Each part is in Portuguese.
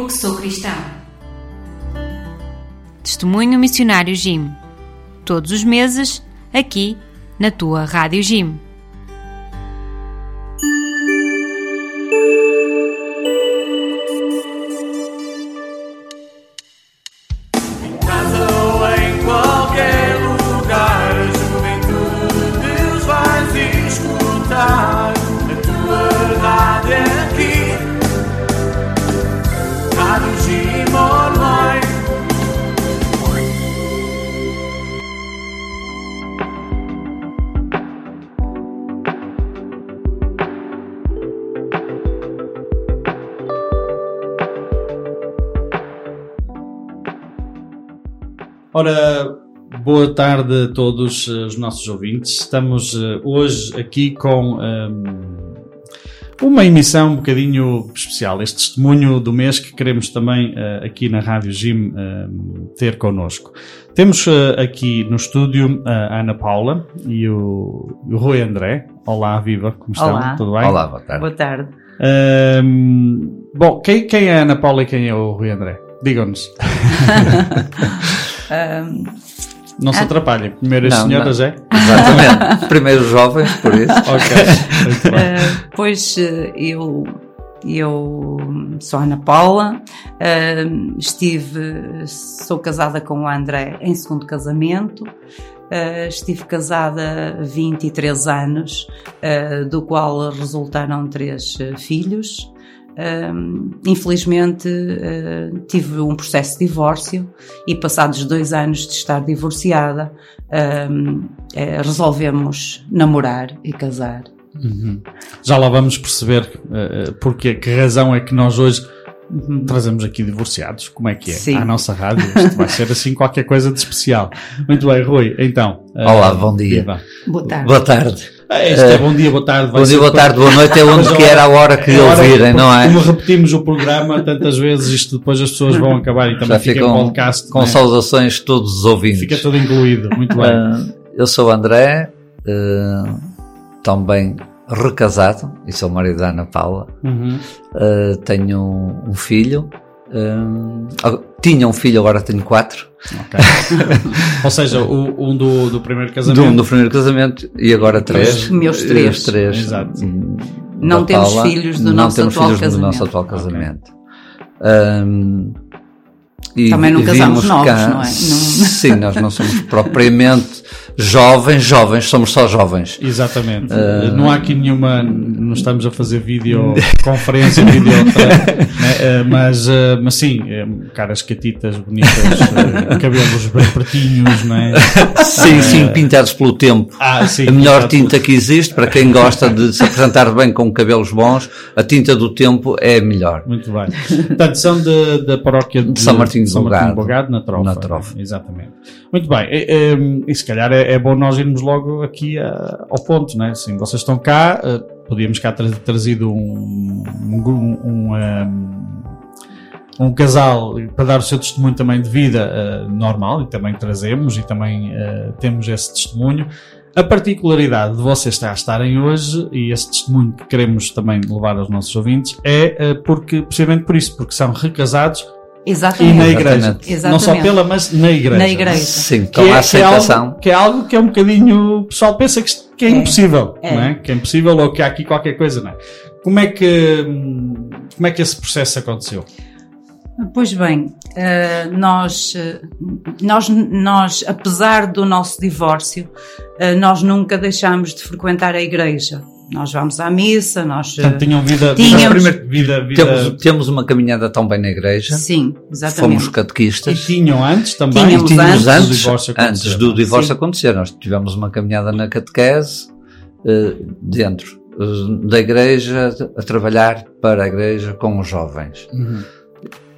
porque sou cristão. Testemunho Missionário Jim. Todos os meses, aqui na tua Rádio Jim. Tarde a todos eh, os nossos ouvintes. Estamos uh, hoje aqui com um, ehm, uma emissão um bocadinho especial, este testemunho do mês que queremos também uh, aqui na Rádio Jim uh, ter connosco. Temos aqui no estúdio a Ana Paula e o, o Rui André. Olá, viva, como estão? Olá. Tudo bem? Olá, boa tarde. Boa tarde. Ehm, bom, quem, quem é a Ana Paula e quem é o Rui André? Digam-nos. Um, não se atrapalhem. Primeiro as não, senhoras não. é? Exatamente. Primeiro os jovens, por isso. ok. Uh, pois eh, eu, eu sou Ana Paula, uh, estive, sou casada com o André em segundo casamento. Uh, estive casada 23 anos, do qual resultaram três filhos infelizmente uh, tive um processo de divórcio e passados dois anos de estar divorciada uh, resolvemos namorar e casar. Uhum. Já lá vamos perceber uh, porque, que razão é que nós hoje uhum. trazemos aqui divorciados. Como é que é? Sim. À nossa rádio. Isto vai ser assim qualquer coisa de especial. Muito bem, Rui. Então. Olá, bom dia. Boa tarde. Boa tarde. Ah, este é bom dia, boa tarde. Bom dia, boa tarde, boa noite, é onde que era a hora que é ouvirem, não é? Como repetimos o programa tantas vezes, isto depois as pessoas vão acabar e também Já fica em podcast. Com é? saudações todos os ouvintes. Fica tudo incluído, muito bem. Uh, eu sou o André, uh, também recasado, e sou marido da Ana Paula. Uhum. Uh, tenho um filho, tinha um filho, agora tenho quatro. Okay. Ou seja, o, um do, do primeiro casamento. Do, um do primeiro casamento e agora três. Meus três. três. Exato. Não temos Paula, filhos do não nosso temos atual filhos casamento. do nosso atual casamento. Okay. Um, e, Também não casamos novos, cá, não é? Não... Sim, nós não somos propriamente jovens, jovens, somos só jovens. Exatamente. Uh... Não há aqui nenhuma, não estamos a fazer videoconferência, vídeo, né? uh, mas, uh, mas sim, caras catitas bonitas, cabelos bem pretinhos, não é? Sim, sim, pintados pelo tempo. Ah, sim, a melhor tinta que existe, para quem gosta de se apresentar bem com cabelos bons, a tinta do tempo é a melhor. Muito bem. Portanto, são da paróquia de, de São Martinho de São Bogado, Bogado na Trofa. Na Trofa. Exatamente. Muito bem. E, e se calhar é, é, bom nós irmos logo aqui a, ao ponto, né? Assim, vocês estão cá, uh, podíamos cá ter trazido um, um, um, um, um casal para dar o seu testemunho também de vida uh, normal, e também trazemos, e também uh, temos esse testemunho. A particularidade de vocês estarem hoje, e esse testemunho que queremos também levar aos nossos ouvintes, é porque, precisamente por isso, porque são recasados Exatamente. E na igreja. Exatamente. Não só pela, mas na igreja. Na igreja. Sim, com é, a aceitação. Que é, algo, que é algo que é um bocadinho. O pessoal pensa que, que é, é, impossível, é. Não é? Que é impossível ou que há aqui qualquer coisa, não é? Como é que, como é que esse processo aconteceu? Pois bem, eh, nós, eh, nós, nós, apesar do nosso divórcio, eh, nós nunca deixámos de frequentar a igreja. Nós vamos à missa, nós. Portanto, tinham vida, tínhamos, vida, vida, vida... Temos, temos, uma caminhada tão bem na igreja. Sim, exatamente. Fomos catequistas. E tinham antes também? Tínhamos, tínhamos antes, antes, do divórcio acontecer. Antes do divórcio acontecer. Nós tivemos uma caminhada na catequese, uh, dentro uh, da igreja, a trabalhar para a igreja com os jovens. Uhum.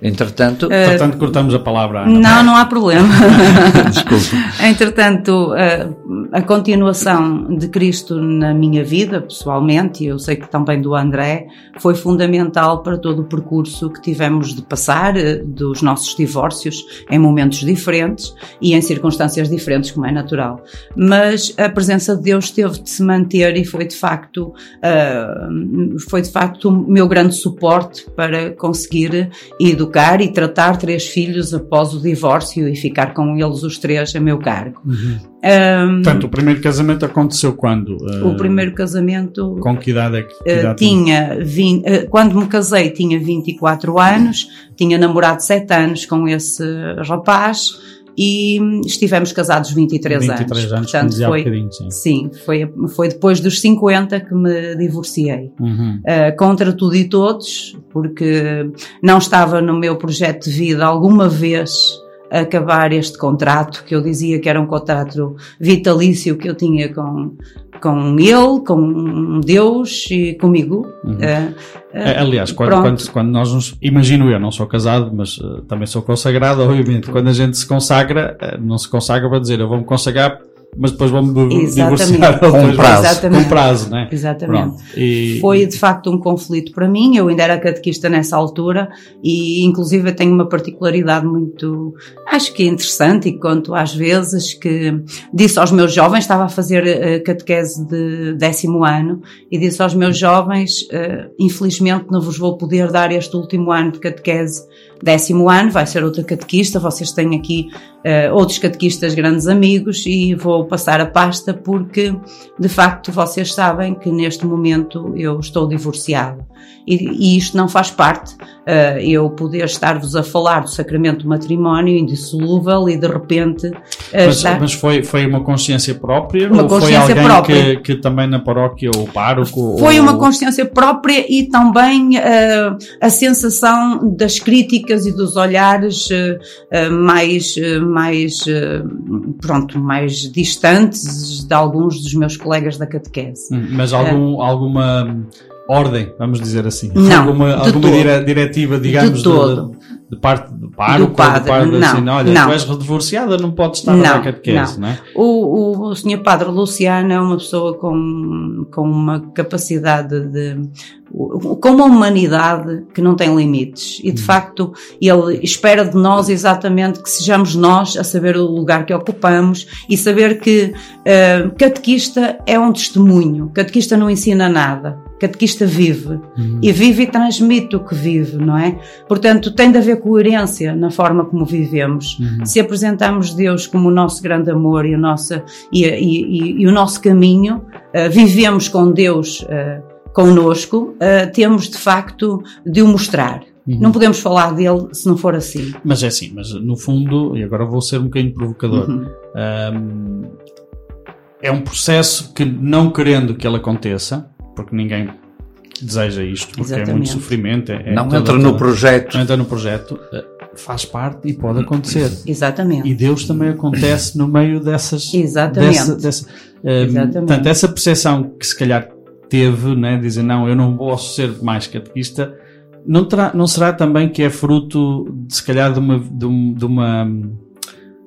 Entretanto, uh, Entretanto, cortamos a palavra. Ana. Não, não há problema. Desculpe. Entretanto, uh, a continuação de Cristo na minha vida, pessoalmente, e eu sei que também do André, foi fundamental para todo o percurso que tivemos de passar, uh, dos nossos divórcios, em momentos diferentes e em circunstâncias diferentes, como é natural. Mas a presença de Deus teve de se manter e foi de facto, uh, foi de facto o meu grande suporte para conseguir educar e tratar três filhos após o divórcio e ficar com eles os três a meu cargo. Uhum. Um, Portanto, o primeiro casamento aconteceu quando? Uh, o primeiro casamento. Com que idade é que. que idade uh, tinha. 20, uh, quando me casei, tinha 24 anos, tinha namorado 7 anos com esse rapaz e estivemos casados 23, 23 anos. anos Portanto, foi, sim. sim. foi, foi depois dos 50 que me divorciei. Uhum. Uh, contra tudo e todos, porque não estava no meu projeto de vida alguma vez acabar este contrato, que eu dizia que era um contrato vitalício que eu tinha com, com ele, com Deus e comigo. Uhum. Uh, uh, Aliás, quando, quando, quando, nós nos. Imagino eu, não sou casado, mas uh, também sou consagrado, obviamente. Quando a gente se consagra, não se consagra para dizer eu vou-me consagrar mas depois vamos divorciar com prazo. Exatamente. Com prazo, né? Exatamente. E... Foi de facto um conflito para mim. Eu ainda era catequista nessa altura e, inclusive, eu tenho uma particularidade muito, acho que interessante e conto às vezes que disse aos meus jovens, estava a fazer uh, catequese de décimo ano e disse aos meus jovens, uh, infelizmente não vos vou poder dar este último ano de catequese décimo ano, vai ser outra catequista, vocês têm aqui uh, outros catequistas grandes amigos e vou passar a pasta porque, de facto, vocês sabem que neste momento eu estou divorciado e, e isto não faz parte. Uh, eu poder estar-vos a falar do sacramento do matrimónio indissolúvel e de repente. Uh, mas, estar... mas foi, foi uma consciência própria? Uma ou consciência foi alguém própria. Que, que também na paróquia ou pároco? Foi ou... uma consciência própria e também uh, a sensação das críticas e dos olhares mais, mais, pronto, mais distantes de alguns dos meus colegas da catequese. Hum, mas algum, alguma ordem, vamos dizer assim. Não, alguma alguma dire, diretiva, digamos, de, todo. De, de parte do do padre, do padre não, assim, olha, não. tu és divorciada, não podes estar não, na catequese, não. não é? O, o, o senhor padre Luciano é uma pessoa com, com uma capacidade de, com uma humanidade que não tem limites e de hum. facto ele espera de nós exatamente que sejamos nós a saber o lugar que ocupamos e saber que uh, catequista é um testemunho, catequista não ensina nada, catequista vive uhum. e vive e transmite o que vive, não é? Portanto, tem de haver coerência na forma como vivemos. Uhum. Se apresentamos Deus como o nosso grande amor e o nosso, e, e, e, e o nosso caminho, uh, vivemos com Deus uh, connosco, uh, temos de facto de o mostrar. Uhum. Não podemos falar dele se não for assim. Mas é assim, mas no fundo, e agora vou ser um bocadinho provocador, Uhum. um, é um processo que não querendo que ele aconteça, porque ninguém deseja isto, porque é muito Exatamente. sofrimento. É, é Não toda- entra no toda- projeto. não entra no projeto, eh, faz parte e pode acontecer. Exatamente. E Deus também acontece no meio dessas. Exatamente. Dessa, dessa, eh, Exatamente. portanto, essa percepção que se calhar teve, né, dizer não, eu não posso ser mais catequista, não, terá, não será também que é fruto de se calhar de uma. De, um- de uma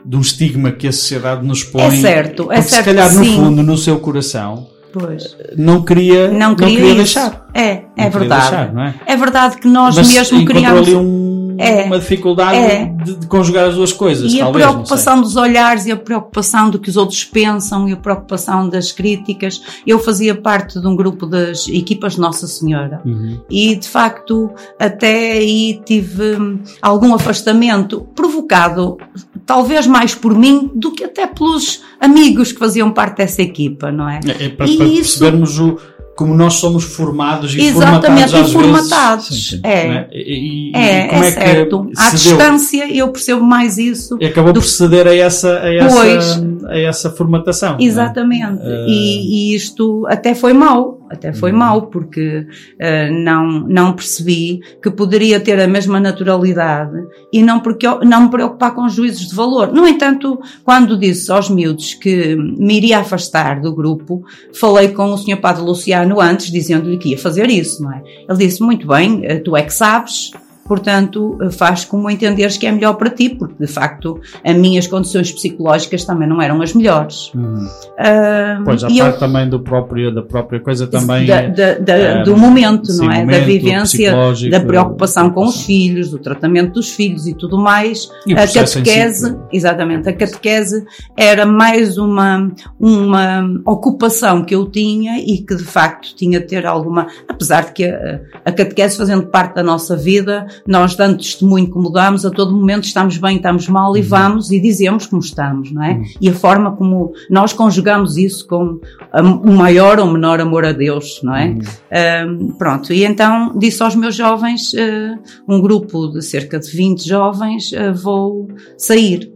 de um estigma que a sociedade nos põe. É certo, é porque se certo calhar no sim. fundo, no seu coração, Pois. não queria, Não queria, isso. deixar. É, é Não queria verdade. deixar, não é? É verdade que nós Mas mesmo criamos. ali um- É. uma dificuldade É. de, de conjugar as duas coisas. E a talvez, não preocupação dos olhares e a preocupação do que os outros pensam e a preocupação das críticas. Eu fazia parte de um grupo das equipas de Nossa Senhora. Uhum. e de facto até aí tive hum, algum afastamento provocado talvez mais por mim do que até pelos amigos que faziam parte dessa equipa, não é? É, é para, E para isso- percebermos o, como nós somos formados e Exatamente, formatados e às formatados. vezes. Sim, sim. É. É? E, e- É, e como é, é, certo. que À deu? distância eu percebo mais isso. E acabou do- por ceder a essa, a essa, Pois. a essa formatação. não é? Exatamente. Eh, E, e isto até foi mau, até foi Uhum. mau, porque eh, não, não percebi que poderia ter a mesma naturalidade e não, porque, não me preocupar com juízos de valor. No entanto, quando disse aos miúdos que me iria afastar do grupo, falei com o Sr. Padre Luciano antes, dizendo-lhe que ia fazer isso, não é? Ele disse, muito bem, eh, tu é que sabes, portanto, faz como entenderes que é melhor para ti, porque de facto as minhas condições psicológicas também não eram as melhores. Uhum. Uh, pois, a parte eu, também do próprio, da própria coisa também. Da, da, da, do momento, não é? Momento, da vivência, da preocupação com os filhos, do tratamento dos filhos e tudo mais. E a catequese, si. exatamente, a catequese era mais uma, uma ocupação que eu tinha e que de facto tinha de ter alguma, apesar de que a, a catequese fazendo parte da nossa vida, nós dando testemunho como damos, a todo momento estamos bem, estamos mal e uhum. vamos e dizemos como estamos, não é? Uhum. E a forma como nós conjugamos isso com o maior ou menor amor a Deus, não é? Uhum. pronto, e então disse aos meus jovens, uh, um grupo de cerca de 20 jovens, uh, vou sair.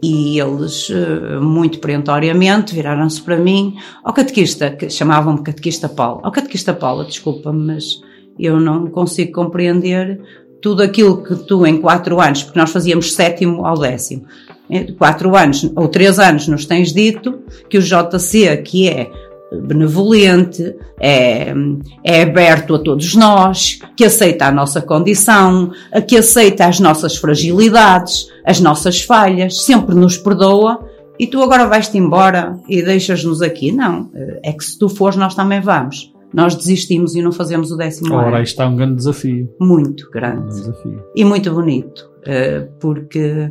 E eles, uh, muito perentoriamente, viraram-se para mim, ao catequista, que chamavam-me catequista Paulo, ao catequista Paula, desculpa-me, mas eu não consigo compreender tudo aquilo que tu em quatro anos, porque nós fazíamos sétimo ao décimo, quatro anos ou três anos nos tens dito que o JC, que é benevolente, é, é aberto a todos nós, que aceita a nossa condição, que aceita as nossas fragilidades, as nossas falhas, sempre nos perdoa, e tu agora vais-te embora e deixas-nos aqui. Não, é que se tu fores, nós também vamos nós desistimos e não fazemos o décimo Ora, ano. Ora, está um grande desafio. Muito grande. Um desafio. E muito bonito, eh, porque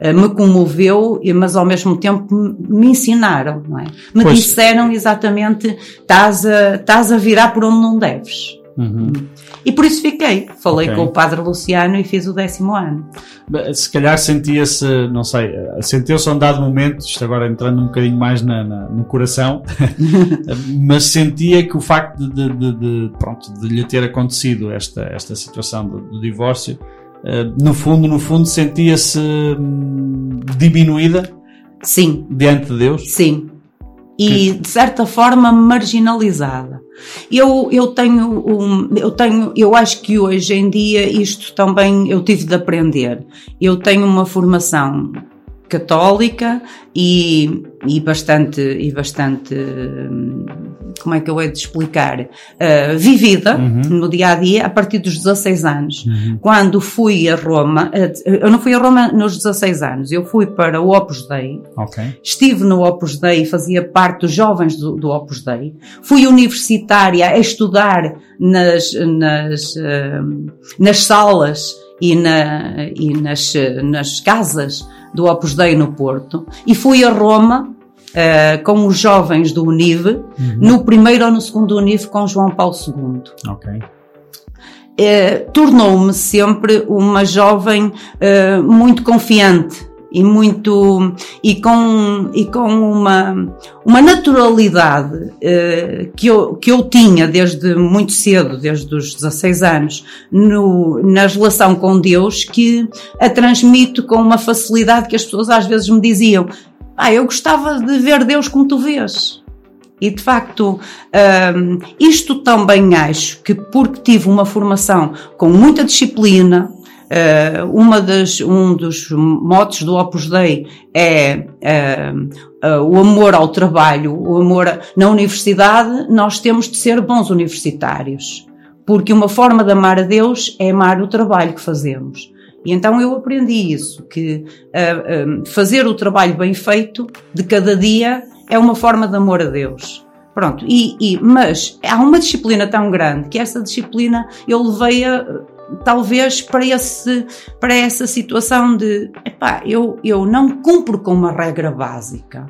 eh, me comoveu, mas ao mesmo tempo me ensinaram, não é? Me pois. disseram exatamente, estás a, estás a virar por onde não deves. Uhum. E por isso fiquei. Falei okay. com o padre Luciano e fiz o décimo ano. Se calhar sentia-se, não sei, sentiu-se a um dado momento, isto agora entrando um bocadinho mais na, na, no coração, mas sentia que o facto de, de, de, pronto, de lhe ter acontecido esta, esta situação do, do divórcio, uh, no fundo, no fundo, sentia-se hum, diminuída? Sim. Diante de Deus? Sim. E, de certa forma, marginalizada. Eu, eu tenho um, eu tenho, eu acho que hoje em dia isto também eu tive de aprender. Eu tenho uma formação católica e, e bastante, e bastante, como é que eu hei de explicar, uh, vivida uhum. no dia a dia a partir dos 16 anos. Uhum. Quando fui a Roma, uh, eu não fui a Roma nos 16 anos, eu fui para o Opus Dei, okay. estive no Opus Dei, fazia parte dos jovens do, do Opus Dei, fui universitária a estudar nas, nas, uh, nas salas e, na, e nas, nas casas do Opus Dei no Porto e fui a Roma uh, com os jovens do Unive, uhum. no primeiro ou no segundo Unive com João Paulo II. Ok. Uh, Tornou-me sempre uma jovem uh, muito confiante e muito e com e com uma uma naturalidade eh, que eu que eu tinha desde muito cedo desde os 16 anos no, na relação com Deus que a transmito com uma facilidade que as pessoas às vezes me diziam ah eu gostava de ver Deus como tu vês e de facto, um, isto também acho que porque tive uma formação com muita disciplina, Uh, uma das, um dos motos do Opus Dei é uh, uh, o amor ao trabalho, o amor a, na universidade, nós temos de ser bons universitários, porque uma forma de amar a Deus é amar o trabalho que fazemos. E então eu aprendi isso, que fazer o trabalho bem feito de cada dia é uma forma de amor a Deus. Pronto, e, e, mas há uma disciplina tão grande que essa disciplina eu levei a talvez para, esse, para essa situação de epá, eu, eu não cumpro com uma regra básica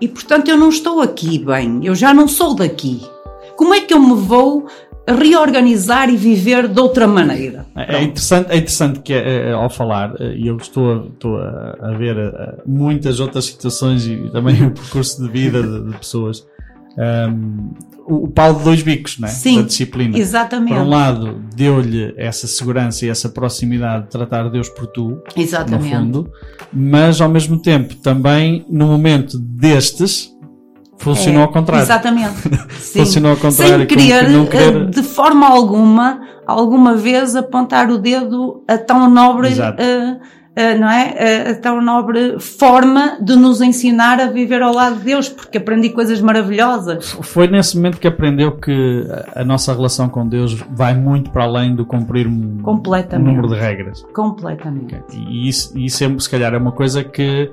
e portanto eu não estou aqui bem, eu já não sou daqui. Como é que eu me vou reorganizar e viver de outra maneira. É, é interessante, é interessante que é, é, ao falar, eh, e eu estou, estou a, a ver a, eh, muitas outras situações e também o percurso de vida de, de pessoas um, o pau de dois bicos, né? Sim, da disciplina. Exatamente. Por um lado, deu-lhe essa segurança e essa proximidade de tratar Deus por tu, exatamente. no fundo, mas ao mesmo tempo também no momento destes funcionou é, ao contrário. Exatamente. funcionou ao contrário. Sem querer, não querer, eh, de forma alguma, alguma vez apontar o dedo a tão nobre uh, uh, não é? A, a tão nobre forma de nos ensinar a viver ao lado de Deus, porque aprendi coisas maravilhosas. Foi nesse momento que aprendeu que a nossa relação com Deus vai muito para além do cumprir um, um número de regras. Completamente. E isso, isso é, se calhar é uma coisa que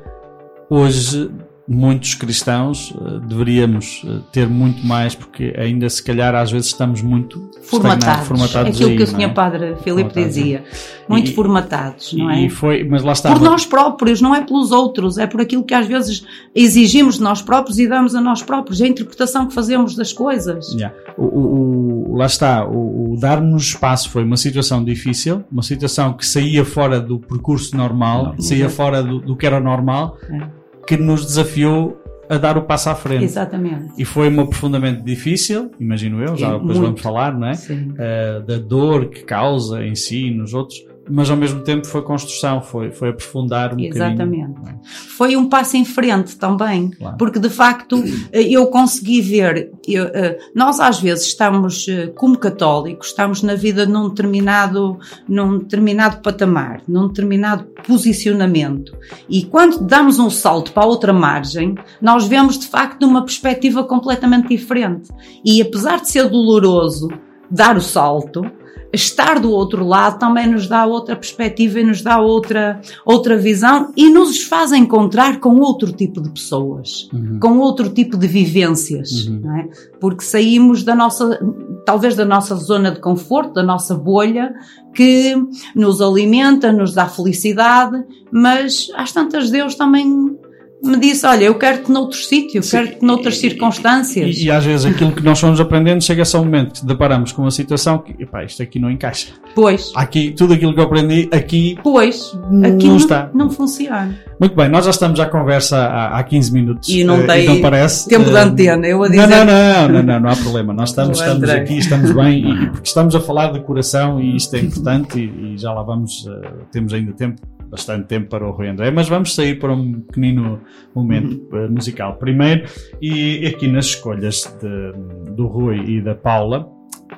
hoje muitos cristãos uh, deveríamos uh, ter muito mais, porque ainda se calhar às vezes estamos muito formatados. formatados Aquilo aí, que o não Sr. é? Padre Filipe dizia. Muito E- formatados, não é? Foi, mas lá está. por nós próprios, não é pelos outros, é por aquilo que às vezes exigimos de nós próprios e damos a nós próprios, é a interpretação que fazemos das coisas. Yeah. O, o- lá está, o, o dar-nos espaço foi uma situação difícil, uma situação que saía fora do percurso normal, saía Exato. fora do, do que era normal, É. que nos desafiou a dar o passo à frente. Exatamente. E foi uma profundamente difícil, imagino eu, já E depois muito. vamos falar, não é? Sim. Eh, da dor que causa em si e nos outros, mas ao mesmo tempo foi construção, foi, foi aprofundar um Exatamente. bocadinho. Foi um passo em frente também, Claro. porque de facto eh, eu consegui ver, eu, eh, nós às vezes estamos eh, como católicos, estamos na vida num determinado, num determinado patamar, num determinado posicionamento e quando damos um salto para a outra margem, nós vemos de facto numa perspectiva completamente diferente e apesar de ser doloroso dar o salto, estar do outro lado também nos dá outra perspectiva e nos dá outra, outra visão e nos faz encontrar com outro tipo de pessoas, Uhum. com outro tipo de vivências, Uhum. não é? Porque saímos da nossa, talvez da nossa zona de conforto, da nossa bolha, que nos alimenta, nos dá felicidade, mas às tantas Deus também me disse, olha, eu quero-te noutro sítio, quero-te noutras circunstâncias. E, e às vezes aquilo que nós fomos aprendendo chega-se a um momento que deparamos com uma situação que, epá, isto aqui não encaixa. Pois, Aqui, tudo aquilo que eu aprendi, aqui pois, Não aquilo está. não funciona. Muito bem, nós já estamos à conversa há, há 15 minutos. E não eh, tem então parece, tempo de eh, antena, eu a Não, dizer- não, não, não, não, não há problema. Nós estamos, estamos aqui, estamos bem, e, porque estamos a falar de coração e isto é importante e, e já lá vamos, eh, temos ainda tempo, bastante tempo para o Rui André, mas vamos sair para um pequenino momento Uhum. eh, musical primeiro e aqui nas escolhas de- do Rui e da Paula,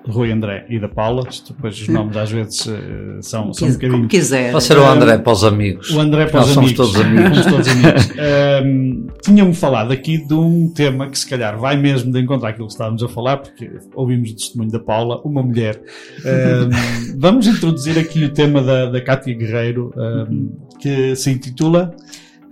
Rui André e da Paula, isto depois os nomes às vezes eh, são, são um bocadinho como quiser. Pode ser o André para os amigos. o André para Nós os somos amigos. todos amigos. Somos todos amigos. Ahm, Tinha-me falado aqui de um tema que se calhar vai mesmo de encontrar aquilo que estávamos a falar, porque ouvimos o testemunho da Paula, uma mulher. Ahm, vamos introduzir aqui o tema da, da Cátia Guerreiro, ahm, que se intitula.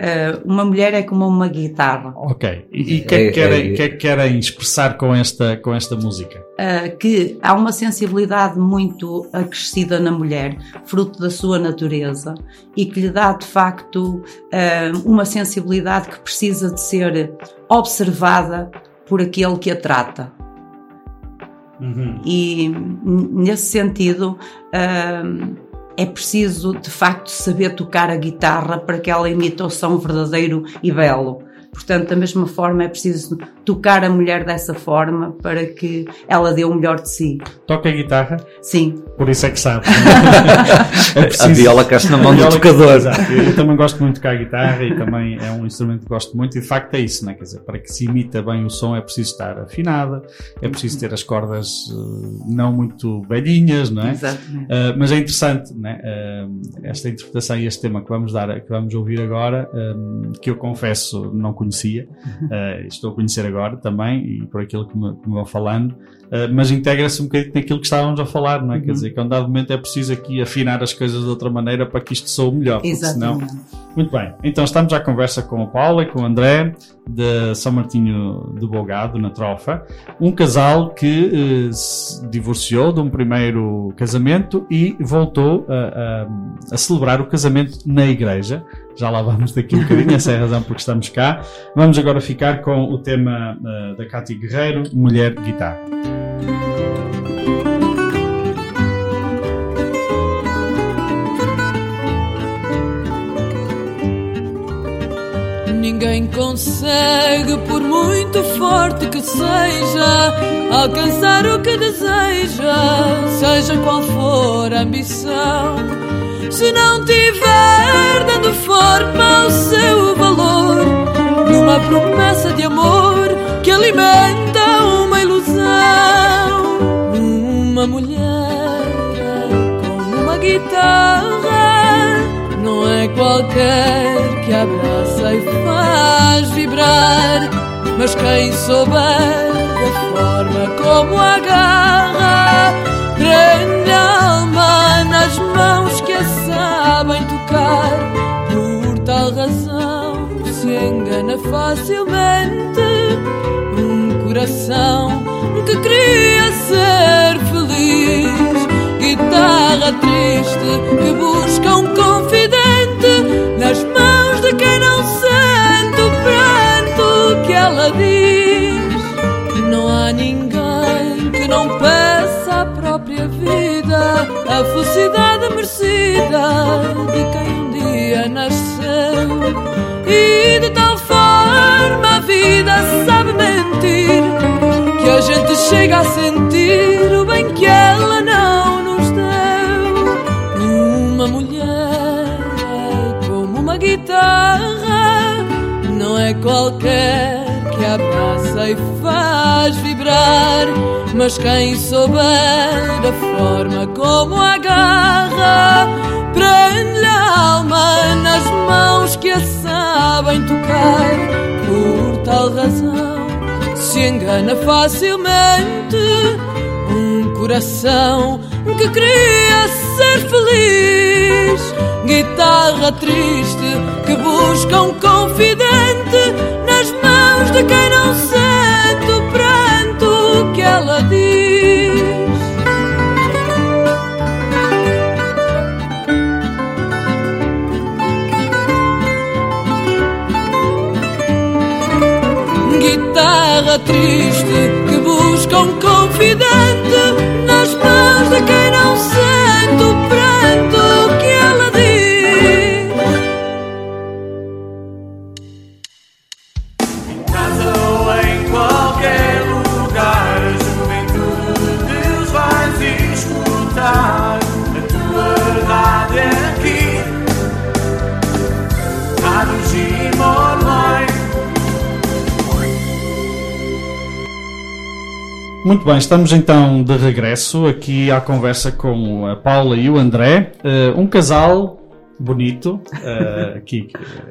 Uh, uma mulher é como uma guitarra, Ok. E o que, é que É- querem- é- que é que querem expressar com esta, com esta música? uh, que há uma sensibilidade muito acrescida na mulher, fruto da sua natureza, e que lhe dá de facto uh, uma sensibilidade que precisa de ser observada por aquele que a trata. E n- nesse sentido, hum, é preciso de facto saber tocar a guitarra para que ela emita o som verdadeiro e belo. Portanto, da mesma forma, é preciso tocar a mulher dessa forma para que ela dê o melhor de si. Toca a guitarra, Sim, por isso é que sabe. é A viola caixa na mão do Viola- tocador. Exato. Eu, eu também gosto muito de tocar guitarra e também é um instrumento que gosto muito e de facto é isso, né? Quer dizer, para que se imita bem o som é preciso estar afinada, é preciso ter as cordas eh, não muito velhinhas, não é? exatamente. Uh, mas é interessante né? uh, esta interpretação e este tema que vamos dar, que vamos ouvir agora, um, que eu confesso não conhecia, uh, estou a conhecer agora também e por aquilo que me, que me vão falando, mas integra-se um bocadinho naquilo que estávamos a falar, não é? Quer Uhum. dizer, que a um dado momento é preciso aqui afinar as coisas de outra maneira para que isto soe melhor, porque senão Exatamente. muito bem, então estamos à conversa com a Paula e com o André de São Martinho de Bogado, na Trofa, um casal que eh, se divorciou de um primeiro casamento e voltou a, a- a celebrar o casamento na igreja. Já lá vamos daqui um bocadinho, essa é a razão porque estamos cá. Vamos agora ficar com o tema eh, da Cátia Guerreiro, Mulher Guitarra. Ninguém consegue, por muito forte que seja, alcançar o que deseja, seja qual for a ambição. Se não tiver dando forma ao seu valor, numa promessa de amor que alimenta uma ilusão, uma mulher como uma guitarra, qualquer que abraça e faz vibrar, mas quem souber da forma como agarra, prende a alma nas mãos que a sabem tocar. Por tal razão se engana facilmente um coração que queria ser feliz. Guitarra triste que busca um confidente nas mãos de quem não sente o pranto que ela diz. Não há ninguém que não peça a própria vida, a felicidade merecida de quem um dia nasceu. E de tal forma a vida sabe mentir que a gente chega a sentir o bem que ela não qualquer que abraça e faz vibrar, mas quem souber a forma como agarra, prende a alma nas mãos que a sabem tocar. Por tal razão se engana facilmente um coração que queria ser feliz. Guitarra triste que busca um confidente nas mãos de quem não sente o pranto que ela diz. Guitarra triste busca um confidente Muito bem, estamos então de regresso aqui à conversa com a Paula e o André, Eh, um casal bonito eh, aqui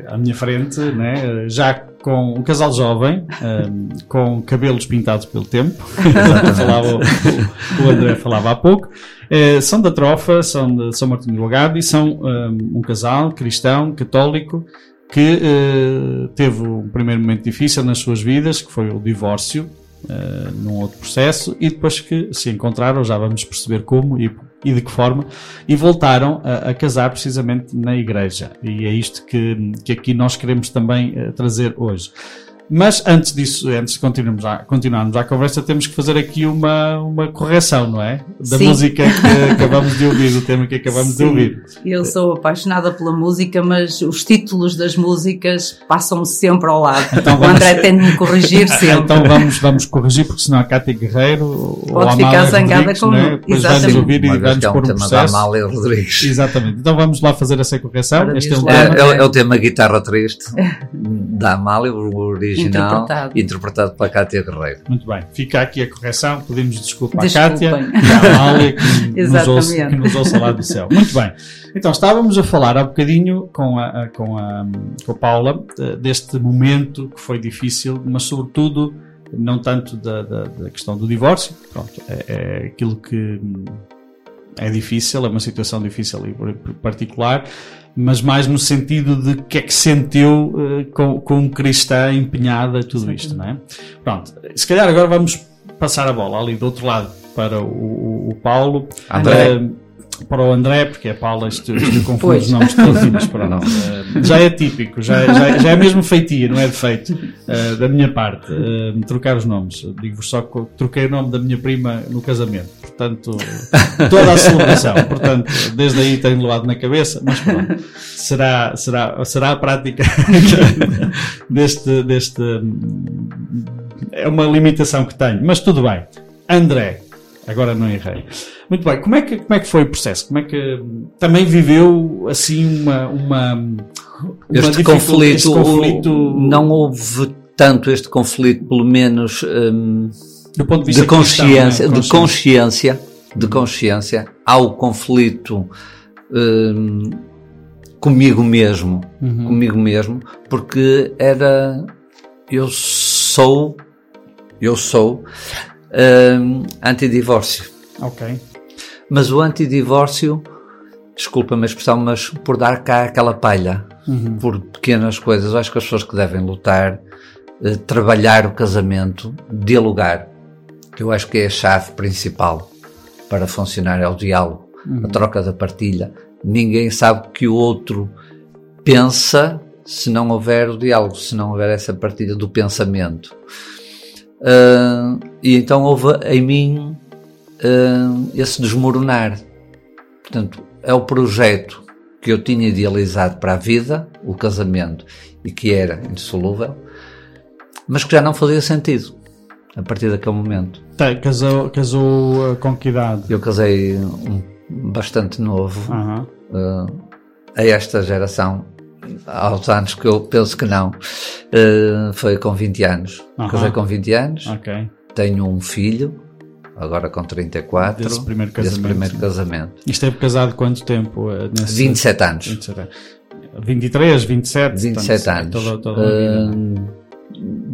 à minha frente, né? Eh, já com um casal jovem, eh, com cabelos pintados pelo tempo, falava, o, André falava há pouco. Eh, são da Trofa, são de São Martinho do Algarve e são eh, um casal cristão, católico, que eh, teve um primeiro momento difícil nas suas vidas, que foi o divórcio, eh, num outro processo, e depois que se encontraram, já vamos perceber como e, e de que forma, e voltaram a, a casar precisamente na igreja. E é isto que, que aqui nós queremos também eh, trazer hoje. Mas antes disso, antes de continuarmos a, continuarmos a conversa, temos que fazer aqui uma, uma correção, não é? Da Sim. música que acabamos de ouvir, do tema que acabamos de Sim. ouvir. Eu sou apaixonada pela música, mas os títulos das músicas passam sempre ao lado. Então o vamos- André tem de me corrigir sempre. Então vamos, vamos corrigir, porque senão a Cátia Guerreiro ou Pode a ficar zangada Rodrigues, com- não é? Depois vai-nos Exatamente. ouvir e vai-nos é um pôr um processo. Amália Rodrigues. Exatamente. Então vamos lá fazer essa correção. Este é um É, é o- é o tema Guitarra Triste da Amália, o original, Interpretado. interpretado pela Cátia Guerreiro. Muito bem. Fica aqui a correção. Pedimos desculpa à Desculpem. Cátia e à Amália que nos, Exatamente. ouça, que nos ouça lá do céu. Muito bem. Então estávamos a falar há bocadinho com a, a- com a, com a Paula eh, deste momento que foi difícil, mas sobretudo não tanto da, da, da questão do divórcio. Pronto, é, é aquilo que hum, é difícil, é uma situação difícil e particular, mas mais no sentido de que é que sentiu eh, com, como cristã empenhada em tudo isto, não é? Pronto, se calhar agora vamos passar a bola ali do outro lado para o, o- o Paulo. André. Eh, para o André, porque a Paula isto, isto eu confundo Pois. os nomes todos, mas pronto. Eh, já é típico, já, já, já é mesmo feitia, não é defeito eh, da minha parte, eh, trocar os nomes. Digo-vos só que troquei o nome da minha prima no casamento, portanto, toda a celebração. Portanto, desde aí tenho levado na cabeça, mas pronto, será, será, será a prática deste, deste. É uma limitação que tenho, mas tudo bem. André, agora não errei. Muito bem, como é que, como é que foi o processo? Como é que também viveu assim uma. uma, uma Este conflito, este conflito não houve tanto este conflito, pelo menos hum, do ponto de vista de consciência, cristão, não é? de consciência, de consciência. Há o conflito hum, comigo mesmo, comigo mesmo, porque era eu sou eu sou hum, antidivórcio. Ok. Mas o antidivórcio, desculpa-me a expressão, mas por dar cá aquela palha, por pequenas coisas, eu acho que as pessoas que devem lutar, eh, trabalhar o casamento, dialogar, eu acho que é a chave principal para funcionar, é o diálogo, a troca da partilha. Ninguém sabe o que o outro pensa se não houver o diálogo, se não houver essa partilha do pensamento. Ah, e então houve em mim ah, esse desmoronar. Portanto, é o projeto que eu tinha idealizado para a vida, o casamento, e que era indissolúvel, mas que já não fazia sentido a partir daquele momento. Tá, casou, casou uh, com que idade? Eu casei um, bastante novo, Aham. ah, a esta geração, aos anos que eu penso que não, ah, foi com 20 anos. Aham. Casei com 20 anos, Ok. tenho um filho, agora com 34, Desse primeiro desse casamento. primeiro casamento. E esteve casado quanto tempo? uh, Nesse... 27 anos. 27. 23, 27? 27 portanto, anos. Toda, toda. Ah,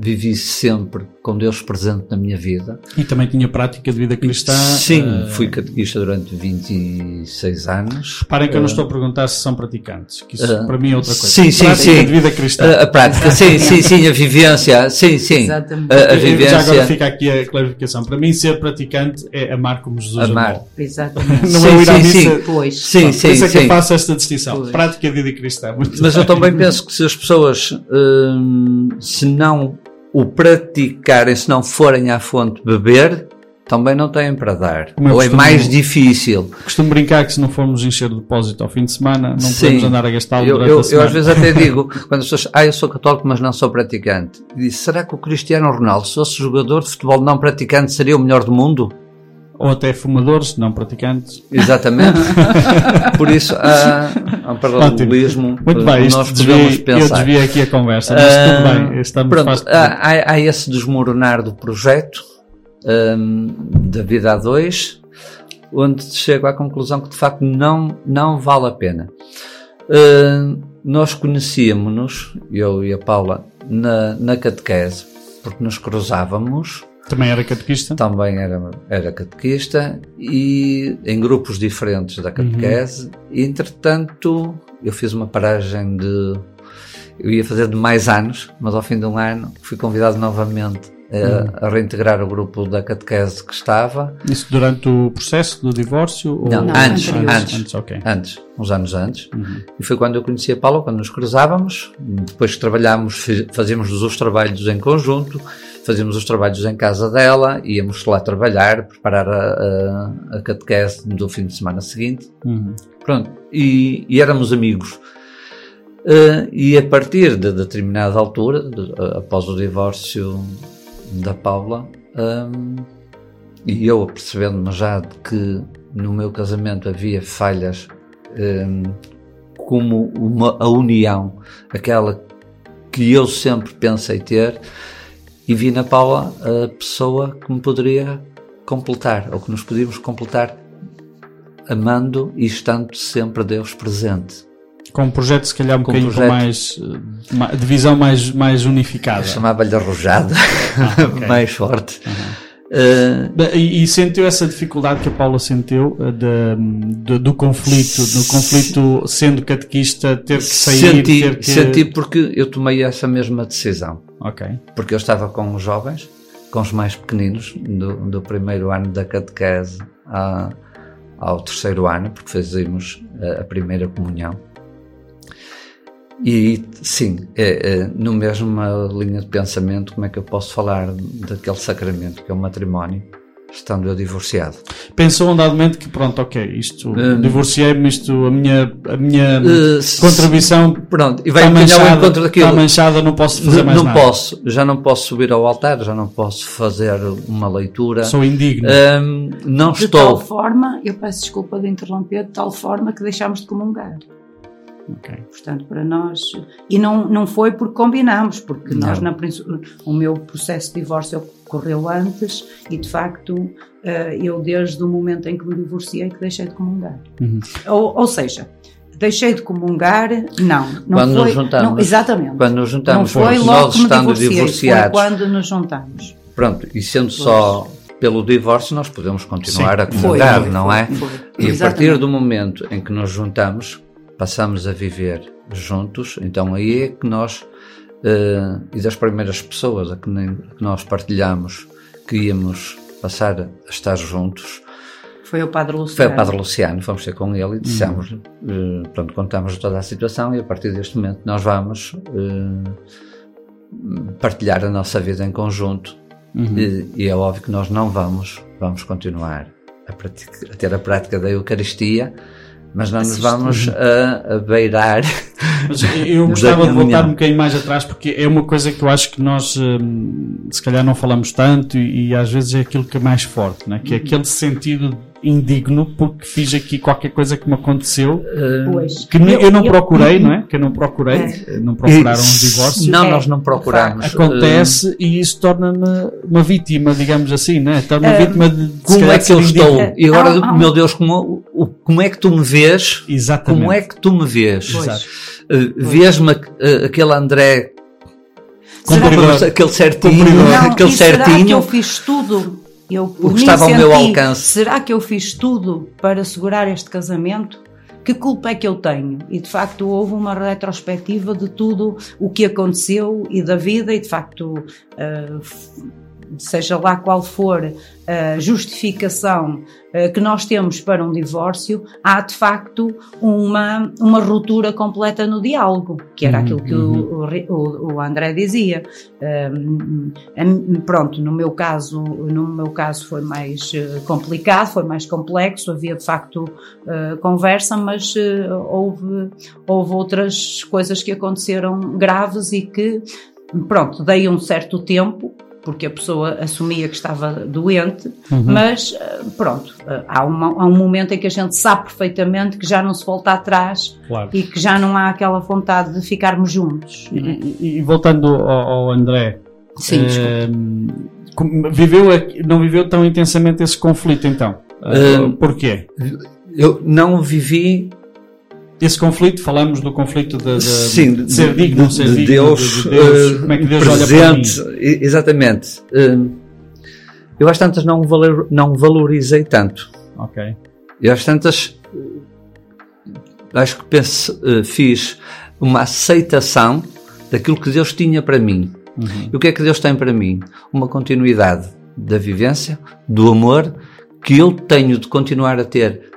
vivi sempre com Deus presente na minha vida. E também tinha prática de vida cristã. Sim, uh, fui catequista durante 26 anos. Reparem que eu não estou a perguntar se são praticantes, que isso Ah, para mim é outra coisa. sim, sim, prática sim. de vida cristã. A, prática, sim, sim, sim, a vivência, sim, sim. Exatamente. A, a Eu- Já agora vivência. fica aqui a clarificação. Para mim, ser praticante é amar como Jesus Amar. amou. Exatamente. Não Sim, é o ir à sim, missa. sim. Pois. Sim, Por sim, isso é que eu sim. faço esta distinção. Pois. Prática de vida cristã. Muito Mas eu bem. também penso que se as pessoas, hum, se não o praticarem, se não forem à fonte beber, também não têm para dar. Eu Ou é costumo- mais difícil. Costumo brincar que se não formos encher o depósito ao fim de semana, não Sim. podemos andar a gastá-lo Eu, durante eu, a eu semana. às vezes até digo, quando as pessoas, ah, eu sou católico, mas não sou praticante. E será que o Cristiano Ronaldo, se fosse jogador de futebol não praticante, seria o melhor do mundo? Ou até fumadores, não praticantes. Exatamente. Por isso há, há um paralelismo Muito bem, isto nós desviei- podemos eu pensar. desviei aqui a conversa, mas Ah, tudo bem. Estamos Pronto, faz- há, há- esse desmoronar do projeto hum, da vida a dois, onde chego à conclusão que de facto não, não vale a pena. Hum, nós conhecíamos-nos, eu e a Paula, na, na catequese, porque nos cruzávamos, Também era catequista? também era, era catequista, e em grupos diferentes da catequese, e entretanto eu fiz uma paragem de. Eu ia fazer de mais anos, mas ao fim de um ano fui convidado novamente a, a reintegrar o grupo da catequese que estava, Isso durante o processo do divórcio? ou- Não, Não, antes, anterior. antes, Antes, ok. antes, uns anos antes. E foi quando eu conheci a Paula, quando nos cruzávamos, depois que trabalhámos, fazíamos os trabalhos em conjunto, fazíamos os trabalhos em casa dela, íamos lá trabalhar, preparar a, a, a catequese do fim de semana seguinte. Uhum. Pronto, e, e éramos amigos. Eh, e a partir de determinada altura, de- após o divórcio da Paula, hum, e eu percebendo-me já de que no meu casamento havia falhas hum, como uma, a união, aquela que eu sempre pensei ter, e vi na Paula a pessoa que me poderia completar, ou que nos podíamos completar amando e estando sempre Deus presente. Com um projeto, se calhar, um Com bocadinho projeto. mais. eh, de visão mais, mais unificada. Chamava-lhe arrojada, Ah, ok. mais forte. Eh, E, e sentiu essa dificuldade que a Paula sentiu eh, de- de- do conflito, do conflito sendo catequista, ter que sair, senti, ter que... senti porque eu tomei essa mesma decisão. Ok. Porque eu estava com os jovens, com os mais pequeninos, do, do primeiro ano da catequese a- ao terceiro ano, porque fazíamos a, a primeira comunhão. E sim, é, é, no mesma linha de pensamento, como é que eu posso falar daquele sacramento que é o matrimónio, estando eu divorciado? Pensou andadamente que, pronto, ok, isto, Hum. divorciei-me, isto, a minha, a minha Eh, se- contribuição Pronto, e vai está um manchada, encontro daquilo. está manchada, não posso fazer Não, mais não nada. posso, já não posso subir ao altar, já não posso fazer uma leitura. Sou indigno. Hum, não De estou. tal forma, eu peço desculpa de interromper, de tal forma que deixámos de comungar. Ok. Portanto, para nós. E não, não foi porque combinámos, porque nós, Não. na, princ- o meu processo de divórcio ocorreu antes e, de facto, eh, eu, desde o momento em que me divorciei, que deixei de comungar. Uhum. Ou, ou seja, deixei de comungar, não. não Quando foi, nos juntamos. não- exatamente. Quando nos juntamos, não foi nós logo me estando divorciei, divorciados. Foi quando nos juntamos. Pronto, e sendo só pelo divórcio, nós podemos continuar Sim. a comungar, Foi, não foi, é? foi. E a Exatamente. partir do momento em que nos juntamos, passamos a viver juntos, então aí é que nós, eh, e das primeiras pessoas a que, nós partilhamos que íamos passar a estar juntos, Foi o Padre foi Luciano. o Padre Luciano, fomos ter com ele e dissemos, eh, pronto, contamos toda a situação e a partir deste momento nós vamos eh, partilhar a nossa vida em conjunto. E, e é óbvio que nós não vamos, vamos continuar a, a ter a prática da Eucaristia, mas não nos vamos a, a beirar. Mas eu gostava de voltar um bocadinho mais atrás porque é uma coisa que eu acho que nós hum, se calhar não falamos tanto e, e às vezes é aquilo que é mais forte, né? que é aquele sentido indigno porque fiz aqui qualquer coisa que me aconteceu Pois. que ne- eu não eu- procurei, não é? Que eu não procurei, não procuraram um divórcio. Não, É, nós não procuramos. Acontece e isso torna-me uma vítima, digamos assim, né? Torna-me vítima de, Como é que eu estou? E agora, Ah, ah. meu Deus, como, o- como é que tu me vês? Exatamente. Como é que tu me vês? Uh, Vês-me uh, aquele André Cumpridor. aquele certinho. Não, aquele e será que eu certinho. fiz tudo? Eu por que estava ao meu alcance. Será que eu fiz tudo para segurar este casamento? Que culpa é que eu tenho? E de facto houve uma retrospectiva de tudo o que aconteceu e da vida, e de facto, f- seja lá qual for a justificação ah, que nós temos para um divórcio, há de facto uma, uma ruptura completa no diálogo, que era aquilo que o, o Ri- o- o André dizia. Um, pronto, no meu caso, no meu caso foi mais eh, complicado, foi mais complexo, havia de facto eh, conversa, mas eh, houve, houve outras coisas que aconteceram graves e que, pronto, dei um certo tempo, porque a pessoa assumia que estava doente, mas eh, pronto, eh, há, uma- há um momento em que a gente sabe perfeitamente que já não se volta atrás Claro. e que já não há aquela vontade de ficarmos juntos. E, e- voltando ao, ao André, Sim, como- viveu, não viveu tão intensamente esse conflito então? Ehm, Porquê? Eu não vivi Esse conflito, falamos do conflito de, de- sim, de ser digno, não ser de digno, Deus, de, de Deus, eh, como é que Deus presente, olha para mim. exatamente. Hum, eu às tantas não, valor, não valorizei tanto. Ok. Eu às tantas acho que pense, eh, fiz uma aceitação daquilo que Deus tinha para mim. Uhum. E o que é que Deus tem para mim? Uma continuidade da vivência, do amor que eu tenho de continuar a ter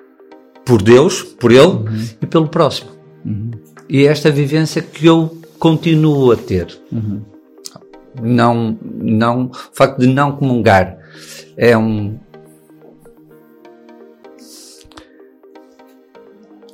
por Deus, por Ele e pelo próximo. E é esta vivência que eu continuo a ter. Não, não, o facto de não comungar é um,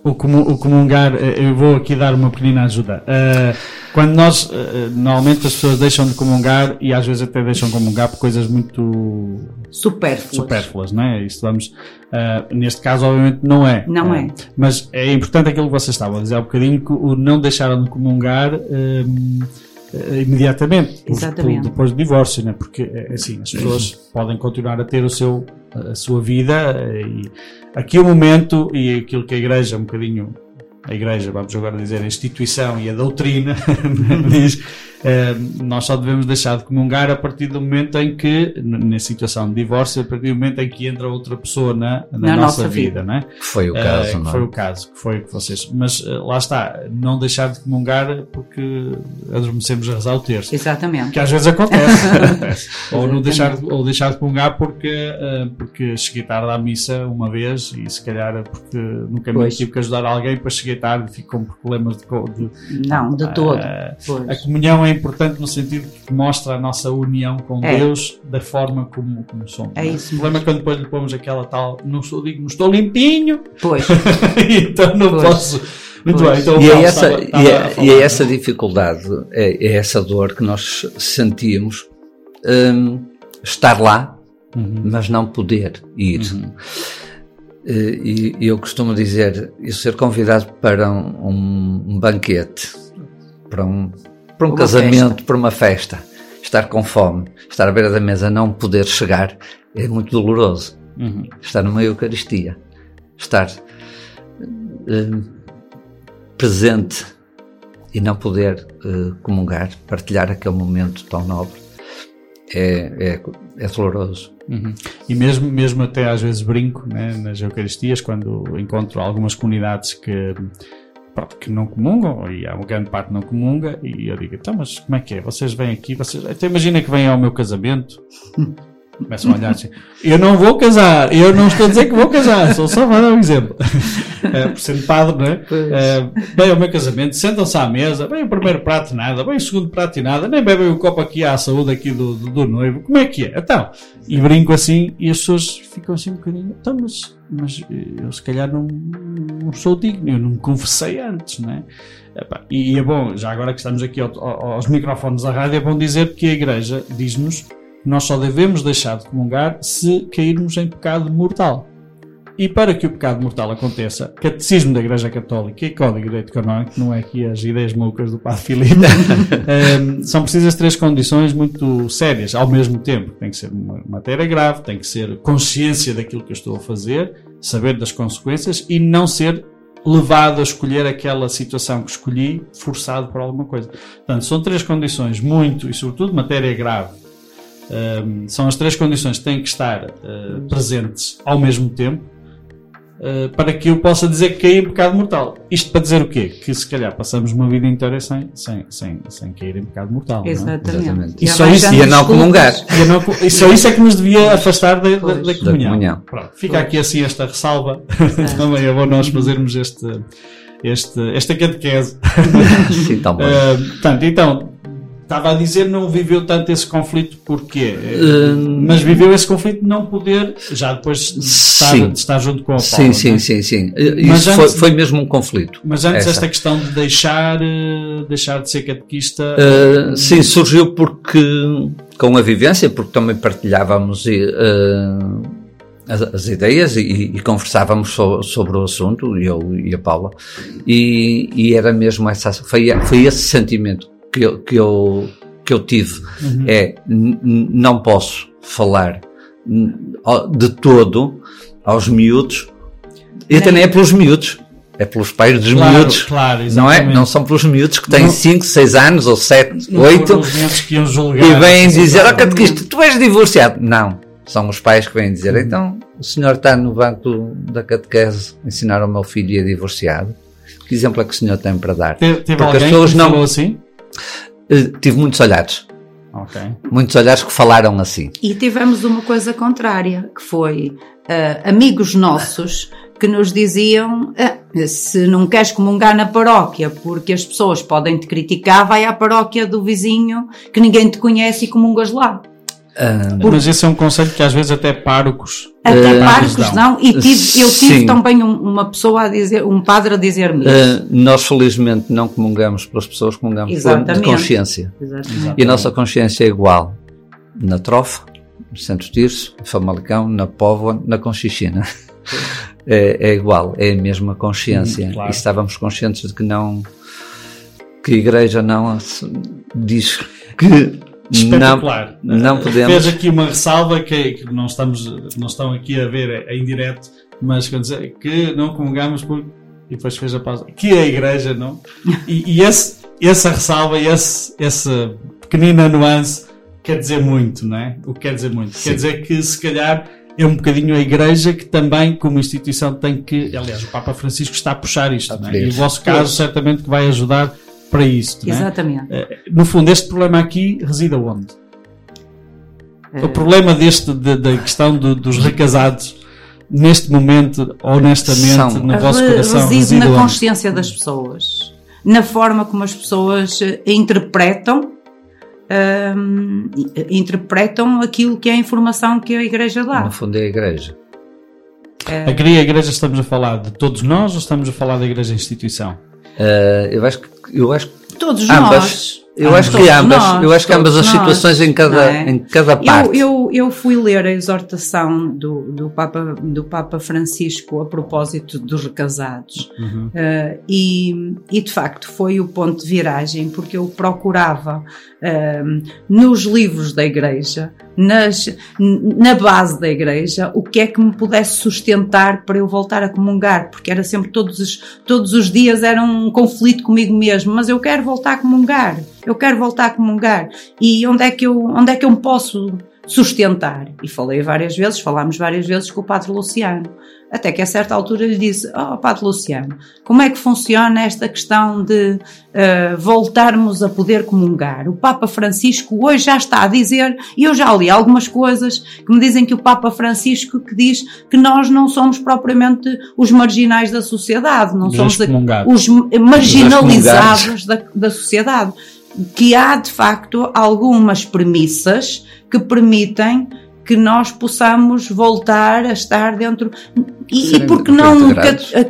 O, comu- o comungar, eh, eu vou aqui dar uma pequenina ajuda. Eh, quando nós, eh, normalmente as pessoas deixam de comungar e às vezes até deixam de comungar por coisas muito Supérfluas. supérfluas, não é? Isso vamos, ah, neste caso, obviamente, não é. Não Ah, é. Mas é importante aquilo que vocês estavam a dizer há um bocadinho, que o não deixaram de comungar hum, eh, imediatamente, Exatamente. depois do divórcio, né? porque é assim, as pessoas podem continuar a ter o seu, a sua vida e aqui o momento e aquilo que a igreja um bocadinho a igreja, vamos agora dizer, a instituição e a doutrina diz, eh, nós só devemos deixar de comungar a partir do momento em que, na situação de divórcio, a partir do momento em que entra outra pessoa na, na, Na nossa, nossa vida, vida. não é? que foi o Eh, caso, que não é? foi o caso, que foi o que vocês. Mas eh, lá está, não deixar de comungar porque adormecemos a rezar o terço. Exatamente. Que às vezes acontece. acontece. ou, não deixar, de- ou deixar de comungar porque, eh, porque cheguei tarde à missa uma vez e se calhar é porque no caminho Pois. tive que ajudar alguém, depois cheguei tarde e fico com problemas de, de, Não, de todo. a comunhão é importante no sentido que mostra a nossa união com É. Deus da forma como, como somos. É não isso O problema é quando depois lhe pomos aquela tal, não sou digno, não estou limpinho, Pois. então não Pois. posso. Muito Pois. bem, então E é, essa, estava- e, estava a é, falar, e é essa dificuldade, é, é essa dor que nós sentimos hum, estar lá, Uhum. mas não poder ir. Eh, E, e eu costumo dizer, eu ser convidado para um, um- um banquete, para um, para um Uma casamento, festa. para uma festa, estar com fome, estar à beira da mesa, não poder chegar, é muito doloroso. Uhum. Estar numa Eucaristia, estar eh, presente e não poder eh, comungar, partilhar aquele momento tão nobre, é, é, é doloroso. Uhum. E mesmo, mesmo até às vezes brinco né, nas Eucaristias, quando encontro algumas comunidades que, pronto, que não comungam, e há uma grande parte não comunga, e eu digo, então, mas como é que é? Vocês vêm aqui, vocês. Então imagina que vêm ao meu casamento. Começam a olhar assim. Eu não vou casar, eu não estou a dizer que vou casar, sou só para dar um exemplo. É, por sendo padre, não é? é bem ao meu casamento, sentam-se à mesa, bem o primeiro prato nada, bem o segundo prato e nada, nem bebem o copo aqui à saúde aqui do, do, do noivo. Como é que é? Então, e brinco assim, e as pessoas ficam assim um bocadinho, então, mas, mas eu se calhar não, não sou digno, eu não me confessei antes, não é? E é bom, já agora que estamos aqui ao- ao- aos microfones da rádio, é bom dizer que a Igreja diz-nos nós só devemos deixar de comungar se cairmos em pecado mortal. E para que o pecado mortal aconteça, Catecismo da Igreja Católica e Código de Direito Canónico, não é aqui as ideias malucas do Padre Filipe, ehm, são precisas três condições muito sérias ao mesmo tempo. Tem que ser uma matéria grave, tem que ser consciência daquilo que eu estou a fazer, saber das consequências e não ser levado a escolher aquela situação que escolhi, forçado por alguma coisa. Portanto, são três condições muito, e sobretudo matéria grave, um, são as três condições que têm que estar uh, presentes ao mesmo tempo uh, para que eu possa dizer que caí em pecado mortal. Isto para dizer o quê? Que se calhar passamos uma vida inteira sem, sem, sem, sem cair em pecado mortal. não é? Exatamente. Exatamente. E só isso- e a não comungar. E, não- e só isso é que nos devia afastar da, da, Pois. da Da comunhão. comunhão. Pronto, fica aqui assim esta ressalva. Também é bom nós fazermos este, este, esta catequese. Sim, tão bom. Uh, portanto, então, estava a dizer não viveu tanto esse conflito porquê? Hum. Mas viveu esse conflito de não poder, já depois de estar, Sim. de estar junto com a Paula. Sim, não sim, é? sim, sim. Mas Isso antes- foi, foi mesmo um conflito. Mas antes Essa. esta questão de deixar, eh, deixar de ser catequista... Uh, sim, surgiu porque, com a vivência, porque também partilhávamos uh, as, as ideias e, e conversávamos so- sobre o assunto, eu e a Paula, e, e era mesmo essa, foi, foi esse sentimento que eu, que eu, que eu tive. É, n- n- não posso falar de todo aos miúdos, e até nem é pelos miúdos, é pelos pais dos Claro, miúdos. claro, não é? Não são pelos miúdos que têm Não- 5, 6 anos ou 7, Não 8 foram os miúdos que iam julgar e vêm essa dizer: Ó situação. catequista, tu és divorciado. Não, são os pais que vêm dizer: Uhum. Então o senhor está no banco da catequese ensinar ao meu filho e é divorciado. Que exemplo é que o senhor tem para dar? Teve, teve Porque as pessoas não- falou assim? Eh, tive muitos olhares, Ok. muitos olhares que falaram assim. E tivemos uma coisa contrária, que foi ah, amigos nossos que nos diziam "Ah, se não queres comungar na paróquia porque as pessoas podem te criticar, vai à paróquia do vizinho que ninguém te conhece e comungas lá. Ah, Mas esse é um conselho que às vezes até párocos Até parcos dão. não. E tive- eu tive Sim. também um- uma pessoa a dizer, um padre a dizer-me isso. ah, nós felizmente não comungamos pelas pessoas, comungamos por- de Exatamente. consciência. Exatamente. E a nossa consciência é igual na Trofa, no Santo Tirso, no Famalicão, na Póvoa, na Conchichina. É, é igual, é a mesma consciência. Hum, claro. E estávamos conscientes de que não, que a Igreja não diz que espetacular. não Eh, podemos. Fez aqui uma ressalva que, que não, estamos, não estão aqui a ver em direto, mas quer dizer, que não comungamos por. E depois fez a pausa. Que a igreja, não? E, e esse, essa ressalva, esse, essa pequenina nuance quer dizer muito, não é? O que quer dizer muito? Sim. Quer dizer que se calhar é um bocadinho a igreja que também, como instituição, tem que. Aliás, o Papa Francisco está a puxar isto, A não é? E o vosso caso certamente que vai ajudar para isso, não é? Exatamente. Eh, No fundo, este problema aqui reside onde? Eh, O problema deste, de- da questão do- dos recasados, neste momento, honestamente, São- no vosso Re- coração, reside reside na onde? consciência das pessoas, na forma como as pessoas eh, interpretam hum, interpretam aquilo que é a informação que a Igreja dá. No fundo é a Igreja. Aqui a igreja estamos a falar de todos nós ou estamos a falar da igreja instituição? Ah, eu acho que, eu acho que Todos ambas. nós. Eu acho que ambas, nós, eu acho que ambas as nós, situações em cada, é? em cada parte. Eu, eu, eu fui ler a exortação do, do, Papa, do Papa Francisco a propósito dos recasados Uhum. Uh, e, e de facto foi o ponto de viragem porque eu procurava um, nos livros da Igreja nas, na base da igreja, o que é que me pudesse sustentar para eu voltar a comungar, porque era sempre todos os, todos os dias era um conflito comigo mesmo, mas eu quero voltar a comungar, eu quero voltar a comungar. E onde é que eu, onde é que eu me posso sustentar? E falei várias vezes, falámos várias vezes com o Padre Luciano. Até que a certa altura lhe disse: Oh, Padre Luciano, como é que funciona esta questão de uh, voltarmos a poder comungar? O Papa Francisco hoje já está a dizer, e eu já li algumas coisas que me dizem que o Papa Francisco que diz que nós não somos propriamente os marginais da sociedade, não Os somos os marginalizados da, da sociedade. Que há, de facto, algumas premissas que permitem que nós possamos voltar a estar dentro. E, e Serem por que não um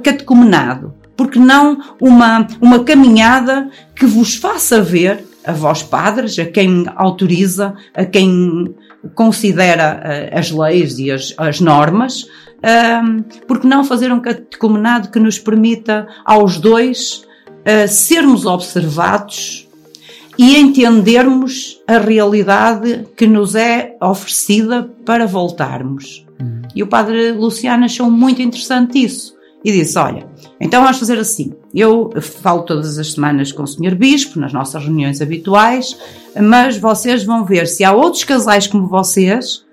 catecumenado? Porque não uma, uma caminhada que vos faça ver, a vós padres, a quem autoriza, a quem considera eh, as leis e as, as normas, ahm, porque não fazer um catecumenado que nos permita aos dois eh, sermos observados e entendermos a realidade que nos é oferecida para voltarmos. E o padre Luciano achou muito interessante isso. E disse: Olha, então vamos fazer assim. Eu falo todas as semanas com o Sr. Bispo, nas nossas reuniões habituais, mas vocês vão ver se há outros casais como vocês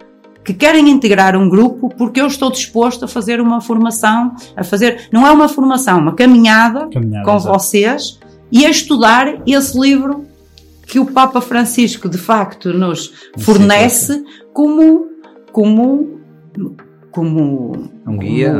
que querem integrar um grupo, porque eu estou disposto a fazer uma formação, a fazer, não é uma formação, uma caminhada, Caminhada, com exato. vocês e a estudar esse livro que o Papa Francisco de facto nos fornece como como como Um guia.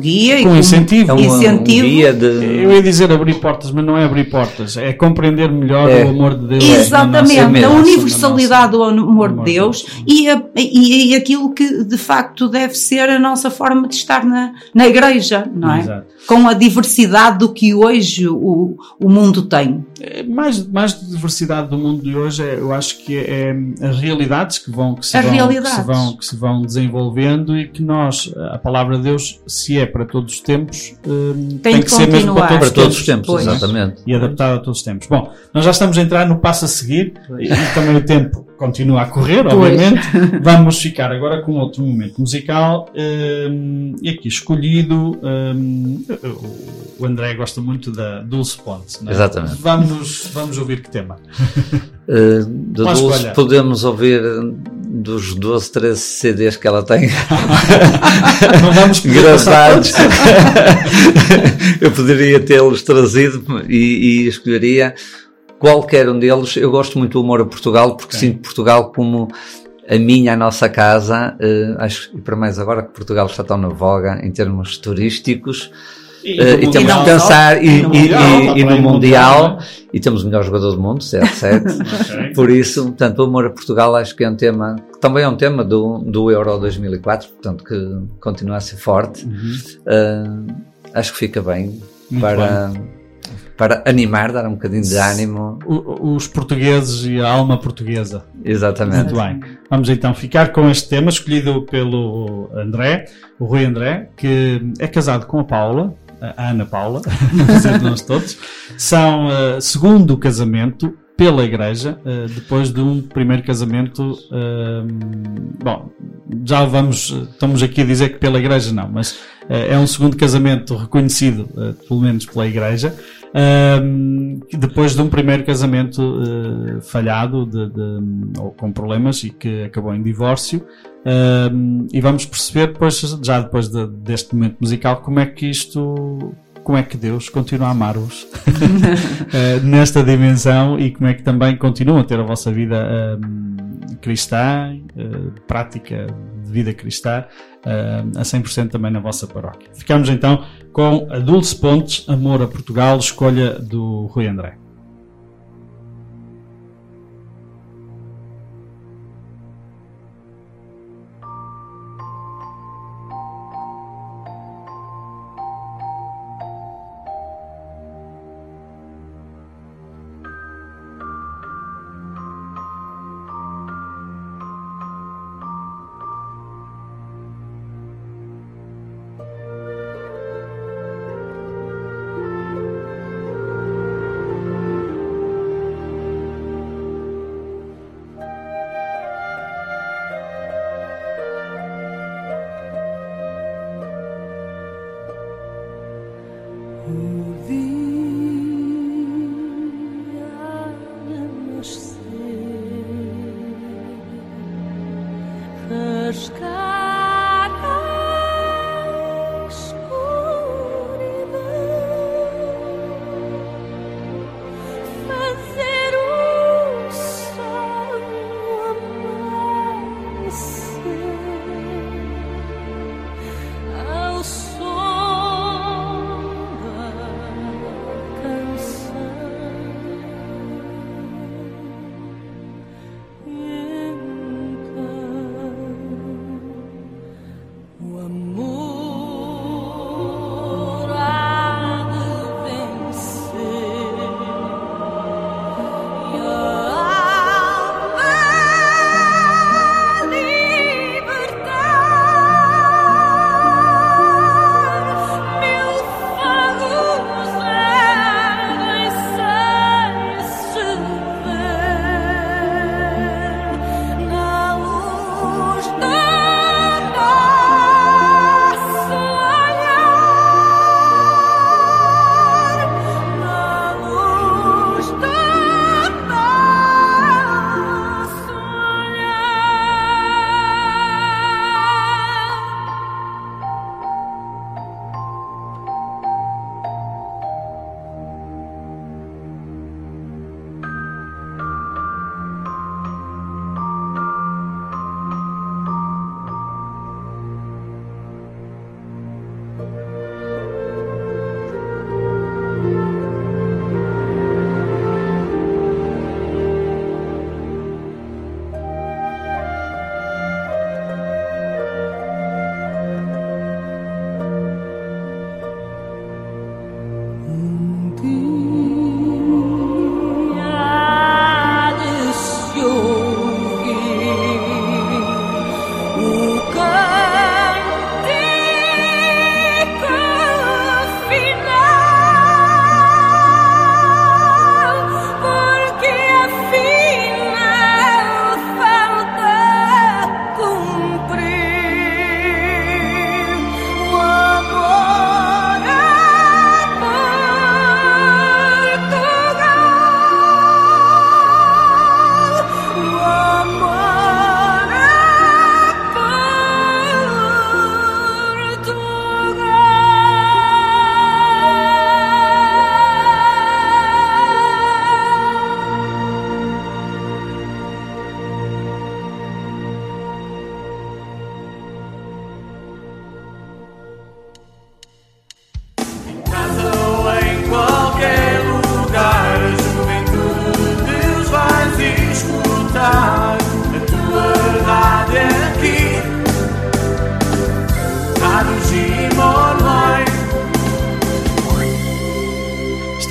guia e Com como incentivo. É um, um incentivo. guia de. Eu ia dizer abrir portas, mas não é abrir portas, é compreender melhor É. o amor de Deus. Exatamente, nossa- a universalidade do amor de Deus e, a- e- e aquilo que de facto deve ser a nossa forma de estar na, na igreja, não é? Exato. Com a diversidade do que hoje o, o mundo tem. É, Mais, mais de diversidade do mundo de hoje, é, eu acho que é, é as realidades que vão, que se vão, que se vão, que se vão desenvolvendo e que nós, a palavra de Deus, se é para todos os tempos, hum, tem, Tem que ser mesmo para todos, Para todos os tempos, Pois. exatamente. e adaptado a todos os tempos. Bom, nós já estamos a entrar no passo a seguir e, e também o tempo continua a correr, Pois. obviamente. Vamos ficar agora com outro momento musical hum, e aqui escolhido. hum, o André gosta muito da Dulce Ponte. não é? Exatamente. Vamos, vamos ouvir que tema. Uh, da Uma Dulce escolha. podemos ouvir dos 12, 13 CDs que ela tem Não vamos gravados. eu poderia tê-los trazido e, e escolheria qualquer um deles. Eu gosto muito do Humor a Portugal porque Ok. sinto Portugal como a minha, a nossa casa. Uh, acho, e para mais agora que Portugal está tão na voga em termos turísticos. E, Uh, e temos que pensar e, e no e- no Mundial, Mundial, e temos o melhor jogador do mundo, CR7. Ok. Por isso, portanto, o amor a Portugal acho que é um tema, que também é um tema do, do Euro 2004, portanto, que continua a ser forte. Uh, acho que fica bem Uhum. Muito para, para animar, dar um bocadinho de ânimo. O- Os portugueses e a alma portuguesa. Exatamente. Muito bem. Vamos então ficar com este tema escolhido pelo André, o Rui André, que é casado com a Paula, a Ana Paula, dizer nós todos. São eh, segundo casamento pela igreja, eh, depois de um primeiro casamento. eh, bom, já vamos, estamos aqui a dizer que pela igreja não, mas é um segundo casamento reconhecido, pelo menos pela igreja. Depois de um primeiro casamento falhado de- de- ou com problemas e que acabou em divórcio Um, e vamos perceber depois, já depois de- deste momento musical como é que isto como é que Deus continua a amar-vos eh, nesta dimensão e como é que também continuam a ter a vossa vida um, cristã, eh, prática de vida cristã, eh, a 100% também na vossa paróquia. Ficamos então com a Dulce Pontes, Amor a Portugal, escolha do Rui André.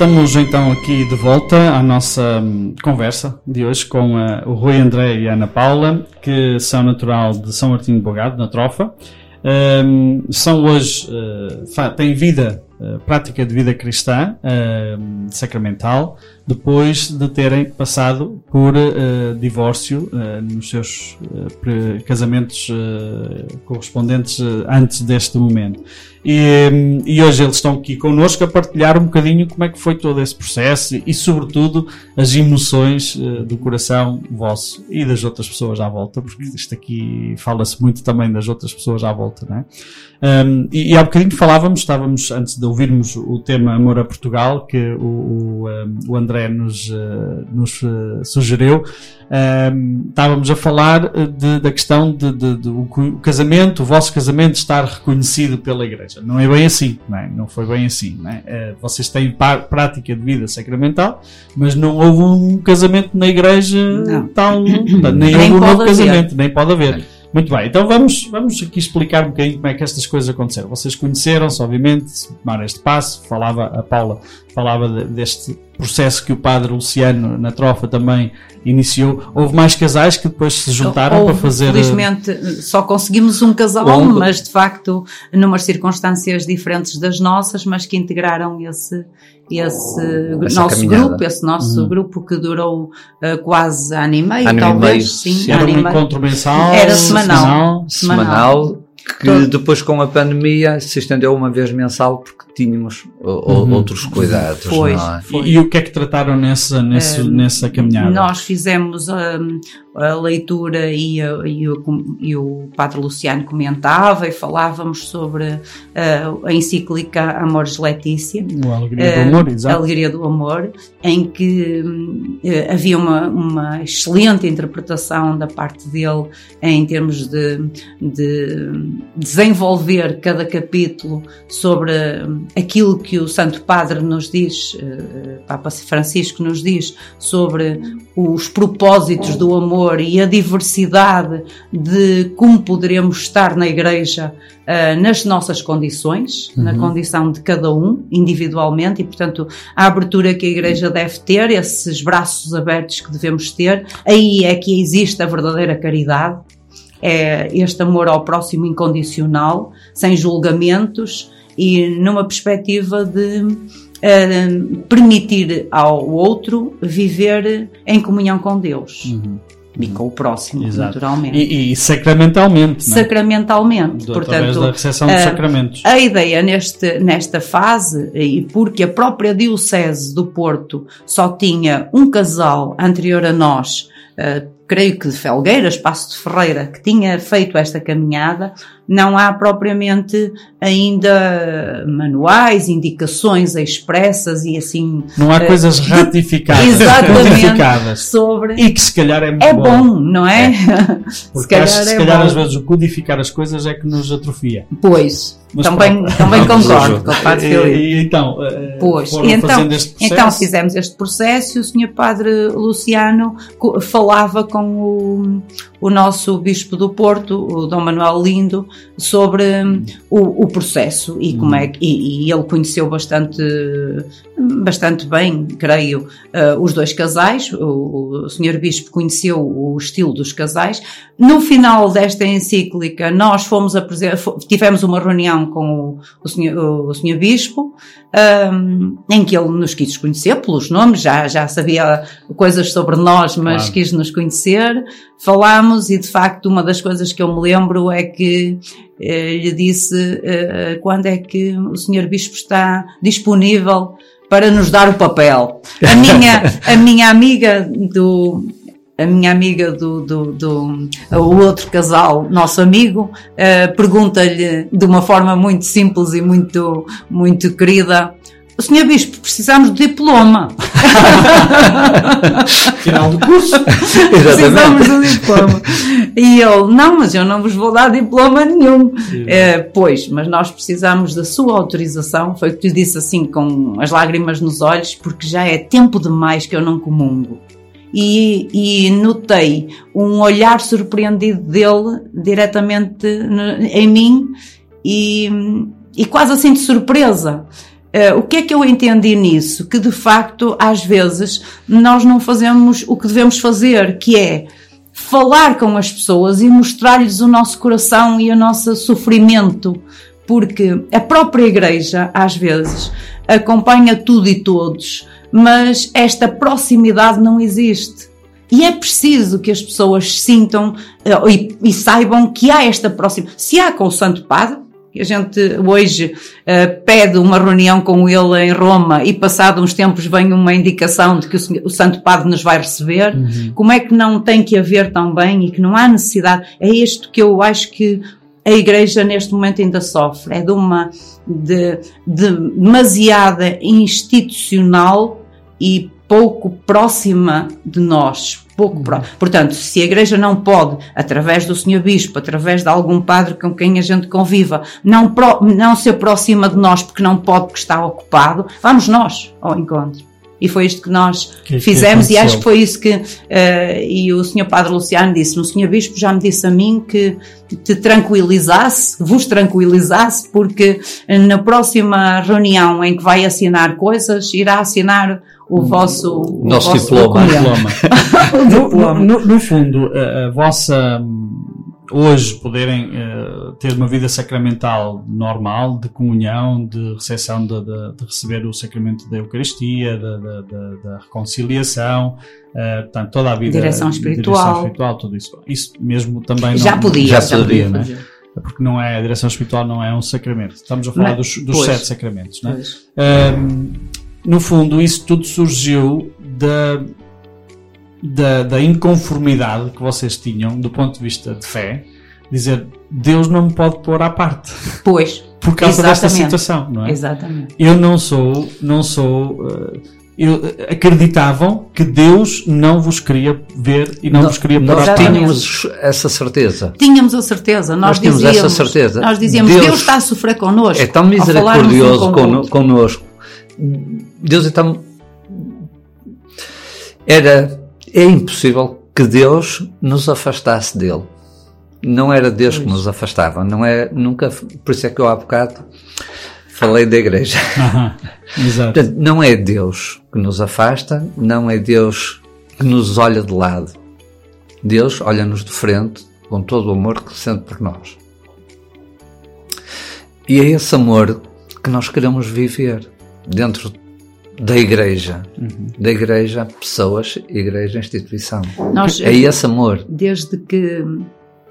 Estamos então aqui de volta à nossa hum, conversa de hoje com eh, o Rui André e a Ana Paula, que são natural de São Martinho de Bogado, na Trofa. Hum, são hoje, fa- têm vida, eh, prática de vida cristã, hum, sacramental, depois de terem passado por divórcio nos seus casamentos correspondentes antes deste momento. E, e hoje eles estão aqui connosco a partilhar um bocadinho como é que foi todo esse processo e, sobretudo, as emoções eh, do coração vosso e das outras pessoas à volta, porque isto aqui fala-se muito também das outras pessoas à volta, não é? Um, e, e há bocadinho falávamos, estávamos, antes de ouvirmos o tema Amor a Portugal, que o, o, um, o André nos, eh, nos eh, sugeriu, um, estávamos a falar eh, de- da questão de, de- de o, casamento, o vosso casamento estar reconhecido pela Igreja. Não é bem assim, não, é? não foi bem assim. É? Eh, vocês têm prática de vida sacramental, mas não houve um casamento na Igreja Não. tal, nem, Nem houve um novo haver. casamento, nem pode haver. Muito bem, então vamos, vamos aqui explicar um bocadinho como é que estas coisas aconteceram. Vocês conheceram-se, obviamente, tomaram este passo, falava, a Paula falava de- deste processo que o padre Luciano na trofa também iniciou. Houve mais casais que depois se juntaram Houve, para fazer. eh, Felizmente só conseguimos um casal, mas de facto numas circunstâncias diferentes das nossas, mas que integraram esse, esse Essa nosso caminhada. grupo, esse nosso grupo que durou eh, quase ano e meio, Ano e talvez, meio, sim. Era um encontro mensal? Era semanal. semanal, que Todo- depois com a pandemia se estendeu uma vez mensal porque tínhamos Uhum. outros cuidados, Foi. não é? E, e o que é que trataram nessa, nesse, nessa caminhada? Nós fizemos hum, a leitura e, a- e o, e o Padre Luciano comentava e falávamos sobre ah, a encíclica Amores Letícia. O Alegria do Eh, Amor, a exato. Alegria do Amor, em que eh, havia uma, uma excelente interpretação da parte dele em termos de, de desenvolver cada capítulo sobre aquilo que o Santo Padre nos diz, eh, Papa Francisco nos diz sobre os propósitos do amor e a diversidade de como poderemos estar na Igreja ah, nas nossas condições, na condição de cada um, individualmente, e portanto a abertura que a Igreja deve ter, esses braços abertos que devemos ter, aí é que existe a verdadeira caridade, é este amor ao próximo incondicional, sem julgamentos e numa perspectiva de eh, permitir ao outro viver em comunhão com Deus. E com o próximo. Exato. naturalmente. E, e sacramentalmente, não é? Sacramentalmente, Do- portanto, da recepção ah, sacramentos. a ideia neste, nesta fase, e porque a própria Diocese do Porto só tinha um casal anterior a nós, eh, creio que de Felgueiras, Passo de Ferreira, que tinha feito esta caminhada, não há propriamente ainda manuais, indicações expressas e assim. Não há eh, coisas ratificadas, Exatamente. Sobre. E que se calhar é muito É bom, não é? Porque acho que se é calhar bom. às vezes o codificar as coisas é que nos atrofia. Pois, Mas também, pronto. também Vamos concordo com o Padre Filipe. e então, eh, Pois, e então, então fizemos este processo e o Sr. Padre Luciano falava com o, o nosso Bispo do Porto, o Dom Manuel Lindo, sobre hum, o, o processo e como é que, e, e ele conheceu bastante, bastante bem, creio, eh, os dois casais, o, o Sr. Bispo conheceu o estilo dos casais. No final desta encíclica, nós fomos tivemos uma reunião com o, o, senhor, o Sr. Bispo, um, em que ele nos quis conhecer pelos nomes, já, já sabia coisas sobre nós, mas Claro. quis nos conhecer. Falámos e, de facto, uma das coisas que eu me lembro é que lhe disse eh, quando é que o Sr. Bispo está disponível para nos dar o papel. A minha, a minha amiga do, a minha amiga do, do, do o outro casal, nosso amigo, eh, pergunta-lhe de uma forma muito simples e muito, muito querida. O senhor Bispo, precisamos de diploma. Final do curso. precisamos do diploma. E ele, não, mas eu não vos vou dar diploma nenhum. Eh, pois, mas nós precisamos da sua autorização. Foi o que lhe disse assim, com as lágrimas nos olhos, porque já é tempo demais que eu não comungo. E, e notei um olhar surpreendido dele diretamente em mim e, e quase assim de surpresa. Eh, o que é que eu entendi nisso? Que de facto, às vezes, nós não fazemos o que devemos fazer, que é falar com as pessoas e mostrar-lhes o nosso coração e o nosso sofrimento, porque a própria igreja, às vezes, acompanha tudo e todos, mas esta proximidade não existe. E é preciso que as pessoas sintam uh, e, e, saibam que há esta proximidade. Se há com o Santo Padre, a gente hoje uh, pede uma reunião com ele em Roma e passado uns tempos vem uma indicação de que o, o Santo Padre nos vai receber, uhum. como é que não tem que haver também e que não há necessidade? É isto que eu acho que a Igreja neste momento ainda sofre, é de uma de, de demasiada institucional e pouco próxima de nós. Pouco. Portanto, se a Igreja não pode, através do Senhor Bispo, através de algum padre com quem a gente conviva, não, pro, não se aproxima de nós porque não pode, porque está ocupado, vamos nós ao encontro. E foi isto que nós que, fizemos, que e acho que foi isso que. Uh, e o Sr. Padre Luciano disse: O Sr. Bispo já me disse a mim que te tranquilizasse, vos tranquilizasse, porque na próxima reunião em que vai assinar coisas, irá assinar o vosso. O Nosso vosso diploma. diploma. no, no, no, fundo, a, a vossa hoje poderem uh, ter uma vida sacramental normal, de comunhão, de recepção, de, de, de receber o sacramento da Eucaristia, da reconciliação, uh, portanto, toda a vida. Direção espiritual. Direção espiritual, tudo isso. Isso mesmo também não. Já podia, já, podia, né? Porque não é, a direção espiritual não é um sacramento. Estamos a falar não, dos, dos sete sacramentos, né? Um, no fundo, isso tudo surgiu da da, da inconformidade que vocês tinham do ponto de vista de fé, dizer Deus não me pode pôr à parte. Pois. Por causa exatamente. desta situação, não é? Exatamente. Eu não sou, não sou. Uh, eu, acreditavam que Deus não vos queria ver e não, não vos queria pôr à parte. Nós tínhamos essa certeza. Tínhamos a certeza. Nós, nós tínhamos dizíamos, essa certeza. Nós dizíamos, Deus, Deus, está a sofrer connosco. É tão misericordioso con, connosco. Deus é tão. Era é impossível que Deus nos afastasse dele. Não era Deus que nos afastava, não é nunca, por isso é que eu há bocado falei da igreja. exato. Portanto, não é Deus que nos afasta, não é Deus que nos olha de lado. Deus olha-nos de frente com todo o amor que sente por nós. E é esse amor que nós queremos viver dentro da igreja, uhum. da igreja, pessoas, igreja, instituição. Nós, é esse amor. Desde que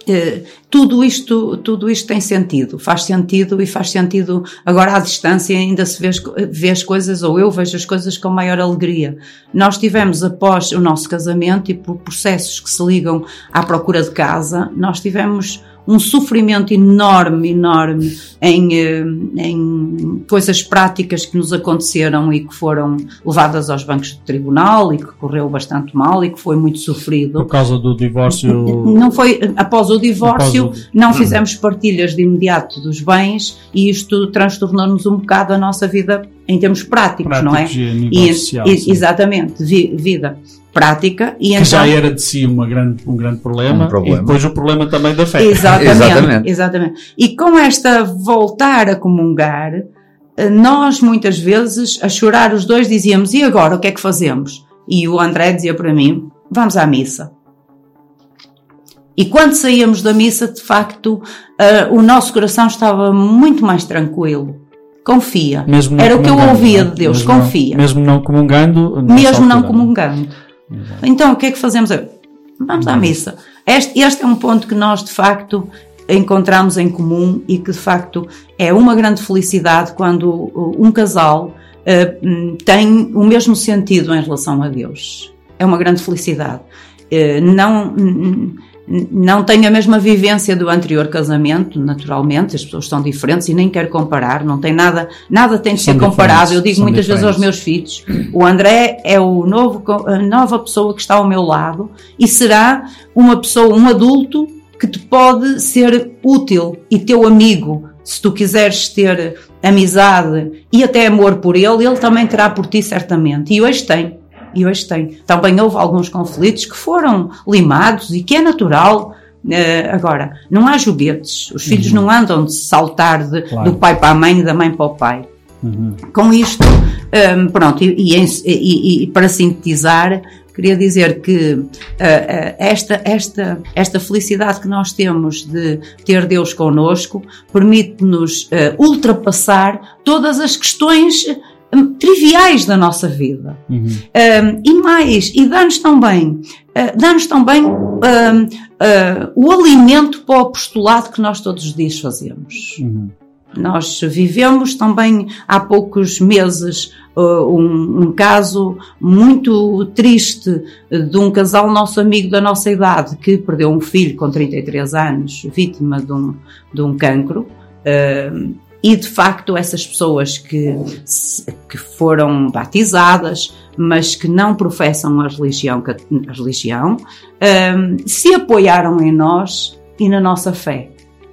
eh, tudo isto tudo isto tem sentido faz sentido e faz sentido agora à distância ainda se vê, vê as coisas ou eu vejo as coisas com maior alegria nós tivemos após o nosso casamento e por processos que se ligam à procura de casa nós tivemos um sofrimento enorme, enorme em, eh, em coisas práticas que nos aconteceram e que foram levadas aos bancos de tribunal e que correu bastante mal e que foi muito sofrido. Por causa do divórcio? Não foi, após o divórcio, após o... não fizemos partilhas de imediato dos bens e isto transtornou-nos um bocado a nossa vida em termos práticos, práticos não é? E, social, e, exatamente, vi, vida prática e que então, já era de si uma grande, um grande problema, um problema, e depois o problema também da fé. Exatamente, exatamente. exatamente. E com esta voltar a comungar, eh, nós muitas vezes a chorar os dois dizíamos e agora o que é que fazemos? E o André dizia para mim vamos à missa. E quando saíamos da missa, de facto, uh, o nosso coração estava muito mais tranquilo. Confia. Era o que eu ouvia de Deus, mesmo confia. Não, mesmo não comungando. Mesmo não comungando. Então, o que é que fazemos? Vamos à missa. Este, este é um ponto que nós, de facto, encontramos em comum e que, de facto, é uma grande felicidade quando um casal uh, tem o mesmo sentido em relação a Deus. É uma grande felicidade. Uh, não não tem a mesma vivência do anterior casamento, naturalmente, as pessoas são diferentes e nem quero comparar, não tem nada, nada tem de são ser comparado. Eu digo muitas diferentes. vezes aos meus filhos, o André é o novo, a nova pessoa que está ao meu lado e será uma pessoa, um adulto que te pode ser útil e teu amigo. Se tu quiseres ter amizade e até amor por ele, ele também terá por ti certamente. E hoje tem e hoje tem. Também houve alguns conflitos que foram limados e que é natural. Uh, agora, não há joguetes. Os filhos uhum. não andam de saltar de, claro. do pai para a mãe e da mãe para o pai. Com isto, hum, pronto, e, e e- para sintetizar, queria dizer que ah, ah, esta, esta, esta felicidade que nós temos de ter Deus connosco permite-nos ultrapassar todas as questões triviais da nossa vida. Um, e mais, e dá-nos também, uh, dá-nos também um, uh, o alimento para o apostolado que nós todos os dias fazemos. Nós vivemos também há poucos meses uh, um, um caso muito triste de um casal nosso amigo da nossa idade que perdeu um filho com 33 anos, vítima de um, de um cancro. Uh, e de facto, essas pessoas que, que foram batizadas, mas que não professam a religião, a religião hum, se apoiaram em nós e na nossa fé,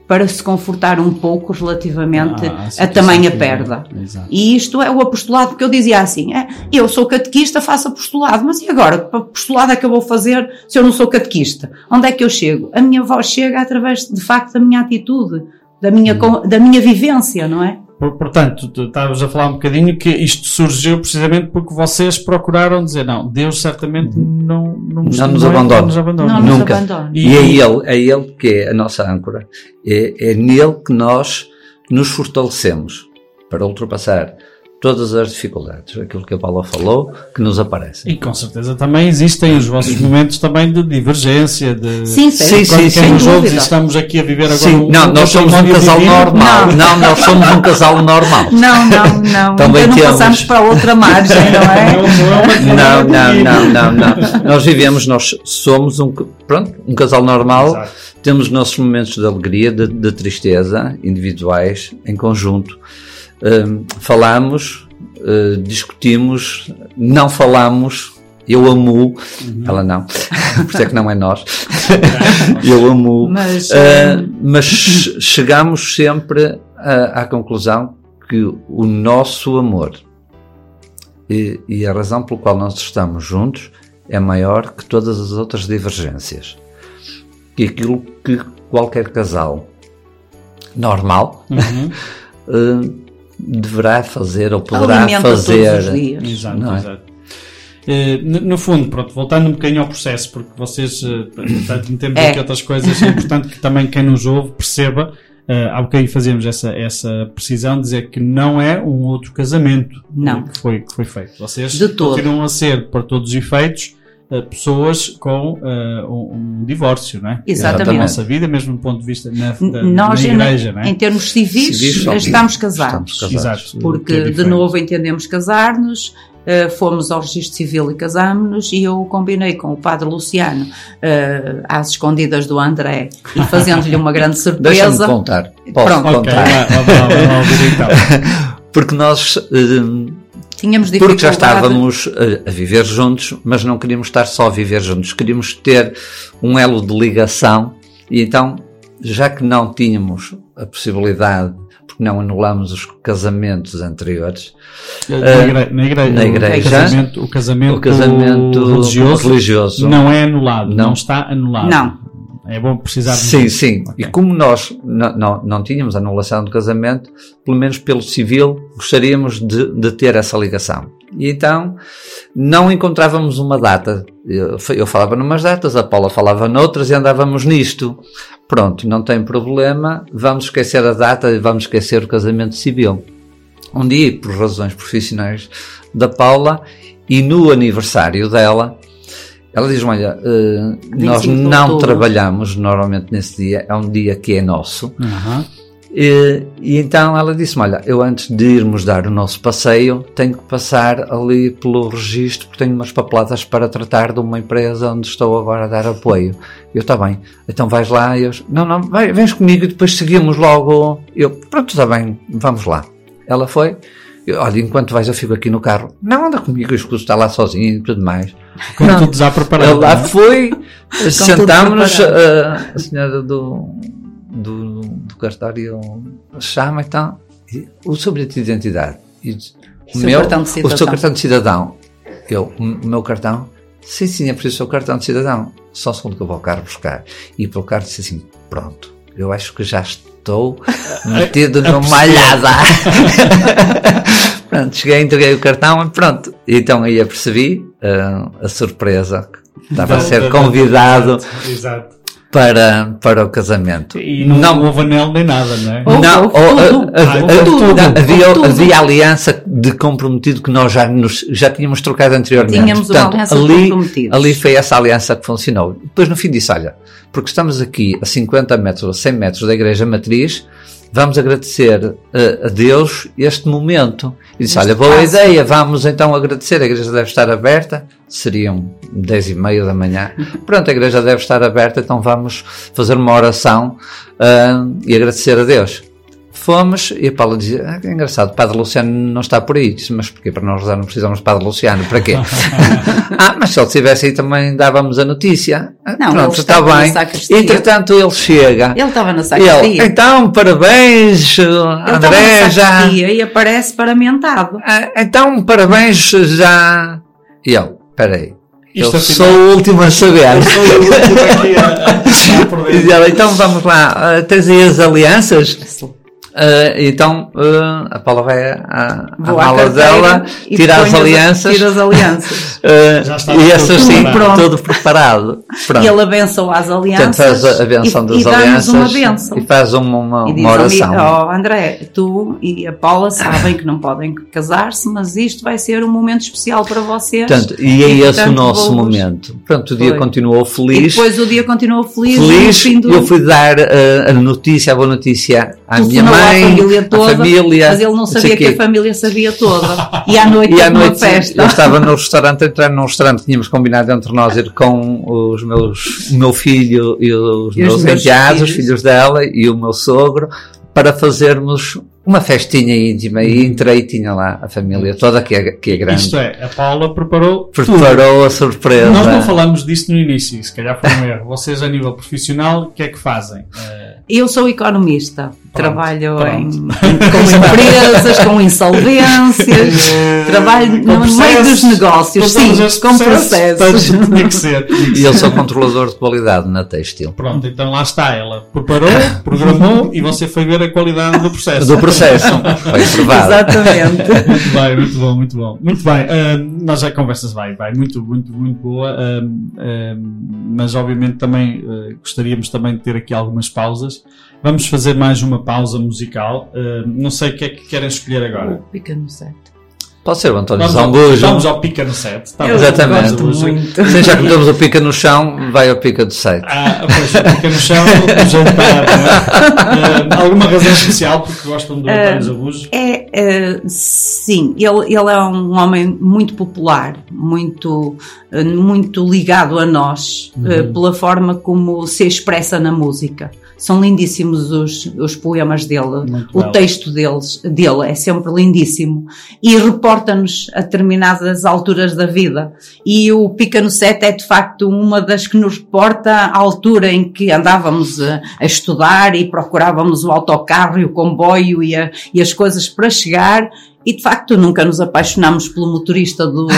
para se confortar um pouco relativamente Ah, a tamanha perda. Exato. E isto é o apostolado que eu dizia assim: é, eu sou catequista, faço apostolado, mas e agora? Que apostolado é que eu vou fazer se eu não sou catequista? Onde é que eu chego? A minha voz chega através, de facto, da minha atitude, da minha, da minha vivência, não é? Por- Portanto, estavas a falar um bocadinho que isto surgiu precisamente porque vocês procuraram dizer, não, Deus certamente não, não, Não nos é- abandona. não nos abandona. Não nos Nunca. abandona. E- E é ele, é ele que é a nossa âncora. É, é nele que nós nos fortalecemos para ultrapassar todas as dificuldades, aquilo que a Paula falou, que nos aparecem. E com certeza também existem os vossos momentos também de divergência, de Sim, Sim, sim, sim, e estamos aqui a viver agora Sim, um, não, um nós somos um casal divino. normal. Não. Não, nós somos um casal normal. Não, não, não. Também Ainda não temos. passamos para outra margem, não é? Não, não, não, não, não. Nós vivemos, nós somos um, pronto, um casal normal. Exato. Temos nossos momentos de alegria, de, de tristeza, individuais, em conjunto. Falamos, eh, discutimos, não falamos. Eu amo, ela não, por isso é que não é nós. Eu amo, Mas, hum, mas che- chegamos sempre à, à conclusão que o nosso amor e, e a razão pela qual nós estamos juntos é maior que todas as outras divergências. E aquilo que qualquer casal normal Uhum. deverá fazer ou poderá alimenta fazer. todos os dias. Exato, Não é? exato. Eh, no, fundo, pronto, voltando um bocadinho ao processo, porque vocês, portanto, metemos É. aqui outras coisas, é importante que também quem nos ouve perceba, eh, há bocadinho fazemos essa, essa precisão, dizer que não é um outro casamento Não. que, foi, que foi feito. Vocês continuam a ser, para todos os efeitos, pessoas com eh, um, um divórcio, não é? Exatamente. Da nossa vida, mesmo do ponto de vista na, da, Nós, na em- igreja, não é? em termos civis, Civis, estamos casados. estamos casados. Exato. que Porque, é de novo, entendemos casar-nos, eh, fomos ao registro civil e casámos-nos, e eu combinei com o padre Luciano, eh, às escondidas do André, e fazendo-lhe uma grande Deixa-me surpresa. contar. Posso Pronto. Ok, contar? lá- lá- lá- então. Porque nós eh, Tínhamos Porque já dificuldade. estávamos a, a viver juntos, mas não queríamos estar só a viver juntos, queríamos ter um elo de ligação e então, já que não tínhamos a possibilidade, porque não anulamos os casamentos anteriores, Na igre- na igreja, na igreja, o casamento, o casamento, o casamento religioso, religioso não é anulado, não, Não. está anulado. Não. É bom precisar Sim, sim. Ok. E como nós não, não, não tínhamos anulação do casamento, pelo menos pelo civil, gostaríamos de, de ter essa ligação. E então não encontrávamos uma data. Eu, eu falava numas datas, a Paula falava noutras e andávamos nisto. Pronto, não tem problema, vamos esquecer a data e vamos esquecer o casamento civil. Um dia, por razões profissionais da Paula, e no aniversário dela, ela diz: Olha, eh, nós 25 de não trabalhamos normalmente nesse dia, é um dia que é nosso. Aham. E, e então ela disse-me: Olha, eu antes de irmos dar o nosso passeio, tenho que passar ali pelo registro, porque tenho umas papeladas para tratar de uma empresa onde estou agora a dar apoio. Eu, está bem, então vais lá. Eu, não, não, vai, vens comigo e depois seguimos logo. Eu, pronto, está bem, vamos lá. Ela foi. Eu, Olha, enquanto vais, eu fico aqui no carro. Não, anda comigo, eu escuto estar lá sozinho e tudo mais. Com Não. tudo já preparado. Lá não é? foi, sentámos-nos, a, a senhora do, do, do cartório chama e tal, e o seu bilhete de identidade. E o Seu meu, cartão de o seu cidadão. cartão de cidadão. Eu, o meu cartão? Sim, sim, é preciso o seu cartão de cidadão. Só segundo que eu vou ao carro buscar. E pelo carro disse assim, pronto, eu acho que já estou metido a numa perceber. malhada. pronto, cheguei, entreguei o cartão e pronto. Então aí apercebi ah, a surpresa. que Estava a ser da- convidado exato. Para, para o casamento. E não, houve anel nem nada, não é? Não, oh, ah, ah, não, havia, havia aliança de comprometido que nós já, nos, já tínhamos trocado anteriormente. Tínhamos uma aliança de ali, comprometidos. ali foi essa aliança que funcionou. Depois no fim disse, olha, porque estamos aqui a 50 metros ou 100 metros da igreja matriz, vamos agradecer eh, a Deus este momento. E disse, olha, boa caso. ideia, vamos então agradecer, a igreja deve estar aberta, seriam 10 e meia da manhã. Pronto, a igreja deve estar aberta, então vamos fazer uma oração ah, e agradecer a Deus. Fomos e a Paula dizia: ah, que engraçado, o Padre Luciano não está por aí. Disse: Mas porquê? Para nós rezar não precisamos de Padre Luciano, para quê? ah, mas se ele estivesse aí também dávamos a notícia. Ah, Não, ele Pronto, está bem. Entretanto, ele chega. Ele estava na sacristia. ele, então, parabéns, Ele estava André, já. e aparece paramentado. Ah, então, parabéns, já. E eu, peraí. Eu Isto sou afinal- o último a saber. Eu sou o último aqui a- a- então vamos lá, tens aí as alianças? Ah, então ah, a Paula vai à, à mala carteira dela, e tira as alianças, Tira as alianças. ah, Já estava e essas sim, preparado. tudo preparado. Pronto. E ele abençoa as Portanto, alianças. faz a, a benção e, das e dá-nos alianças uma benção. e faz uma, uma, E uma oração. oh, André, tu e a Paula sabem que não podem casar-se, mas isto vai ser um momento especial para vocês. Portanto, e é esse o portanto, nosso momento. Pronto, o dia Foi. continuou E feliz. depois o dia continua feliz. Feliz, do- eu fui dar ah, a notícia, a boa notícia à minha telefonou mãe, família toda, à família. mas ele não sabia que a família sabia toda. E à noite E à noite festa. eu estava no restaurante, a entrar num restaurante, tínhamos combinado entre nós ir com os meus, o meu filho e os E meus meus enteados, os filhos. filhos dela e o meu sogro, para fazermos uma festinha íntima e entrei e tinha lá a família toda que é, que é grande. Isto é, a Paula preparou tudo. Preparou a surpresa. Nós não falamos disso no início, se calhar foi um erro. Vocês, a nível profissional, o que é que fazem? Eu sou economista, trabalho pronto. em- com empresas, com insolvências, trabalho com no meio processos, dos negócios, sim, esses com processos. Todos tinha que ser. E eu sou controlador de qualidade na têxtil. Pronto, então lá está. Ela preparou, programou e você foi ver a qualidade do processo. Do processo. Foi provado. Exatamente. muito bem, muito bom, muito bom. Muito bem, ahm, nós já conversas vai, vai, muito, muito, muito boa, ahm, ahm, mas obviamente também eh, gostaríamos também de ter aqui algumas pausas. Vamos fazer mais uma pausa musical. Ahm, não sei o que é que querem escolher agora. Fica no certo. Pode ser o António Vamos ao, Zambujo. vamos ao Pica no set. Tá Exatamente. Zambujo. Sim, já que o pica no chão, vai ao pica do site. Ah, pois, o Pica no chão, o jantar. né? Ahm, alguma razão especial porque gostam do António Zabujo? É, eh, sim, ele, ele é um homem muito popular, muito, eh, muito ligado a nós, Uhum. pela forma como se expressa na música. São lindíssimos os, os poemas dele, Muito o texto deles, dele é sempre lindíssimo e reporta-nos a determinadas alturas da vida. E o Pica no Sete é de facto uma das que nos reporta a altura em que andávamos a, a estudar e procurávamos o autocarro e o comboio e, a- e as coisas para chegar. E de facto nunca nos apaixonámos pelo motorista do,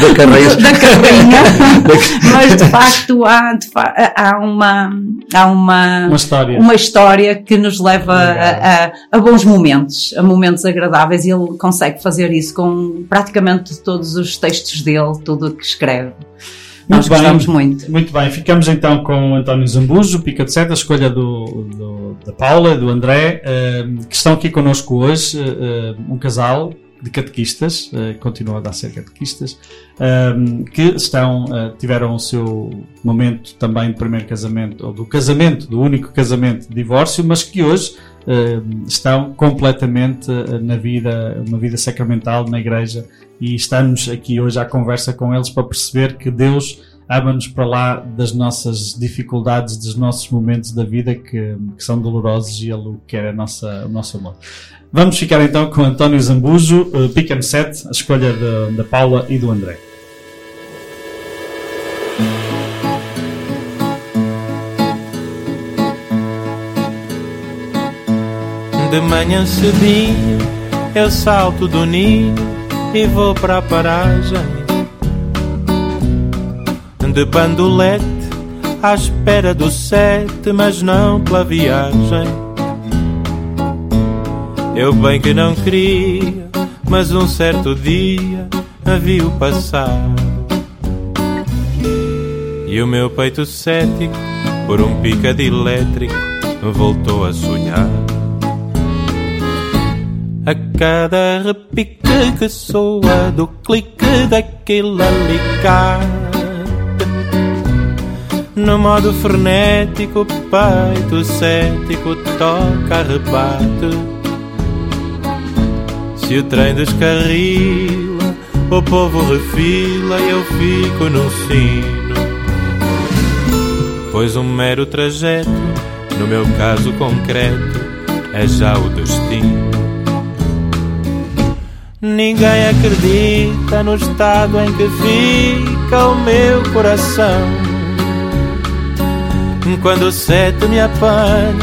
Da carreira. da carrinha, mas de facto há, de fa- há uma, há uma, Uma história. uma história que nos leva a, a- a bons momentos, a momentos agradáveis e ele consegue fazer isso com praticamente todos os textos dele, tudo o que escreve. Nós Muito bem. gostamos muito. Muito bem, ficamos então com o António Zambujo, Pica de Seta, a escolha do, do- da Paula, do André, ehm, que estão aqui connosco hoje, eh, um casal de catequistas, eh, continuam a dar ser catequistas, ehm, que estão, eh, tiveram o seu momento também de primeiro casamento, ou do casamento, do único casamento de divórcio, mas que hoje eh, estão completamente eh, na vida, uma vida sacramental na igreja e estamos aqui hoje à conversa com eles para perceber que Deus ama-nos para lá das nossas dificuldades, dos nossos momentos da vida que, que são dolorosos e Ele quer a nossa, o nosso amor. Vamos ficar então com António Zambujo, uh, Pick Set, a escolha da Paula e do André. De manhã cedinho eu salto do ninho e vou para a paragem. De bandolete à espera do sete, mas não pela viagem. Eu bem que não queria, mas um certo dia a viu passar. E o meu peito cético, por um picado elétrico, voltou a sonhar. A cada repique que soa do clique daquele alicate no modo frenético, peito cético toca, rebate. Se o trem descarrila, o povo refila e eu fico no sino. Pois um mero trajeto, no meu caso concreto, é já o destino. Ninguém acredita no estado em que fica o meu coração. Quando o sete me apanha,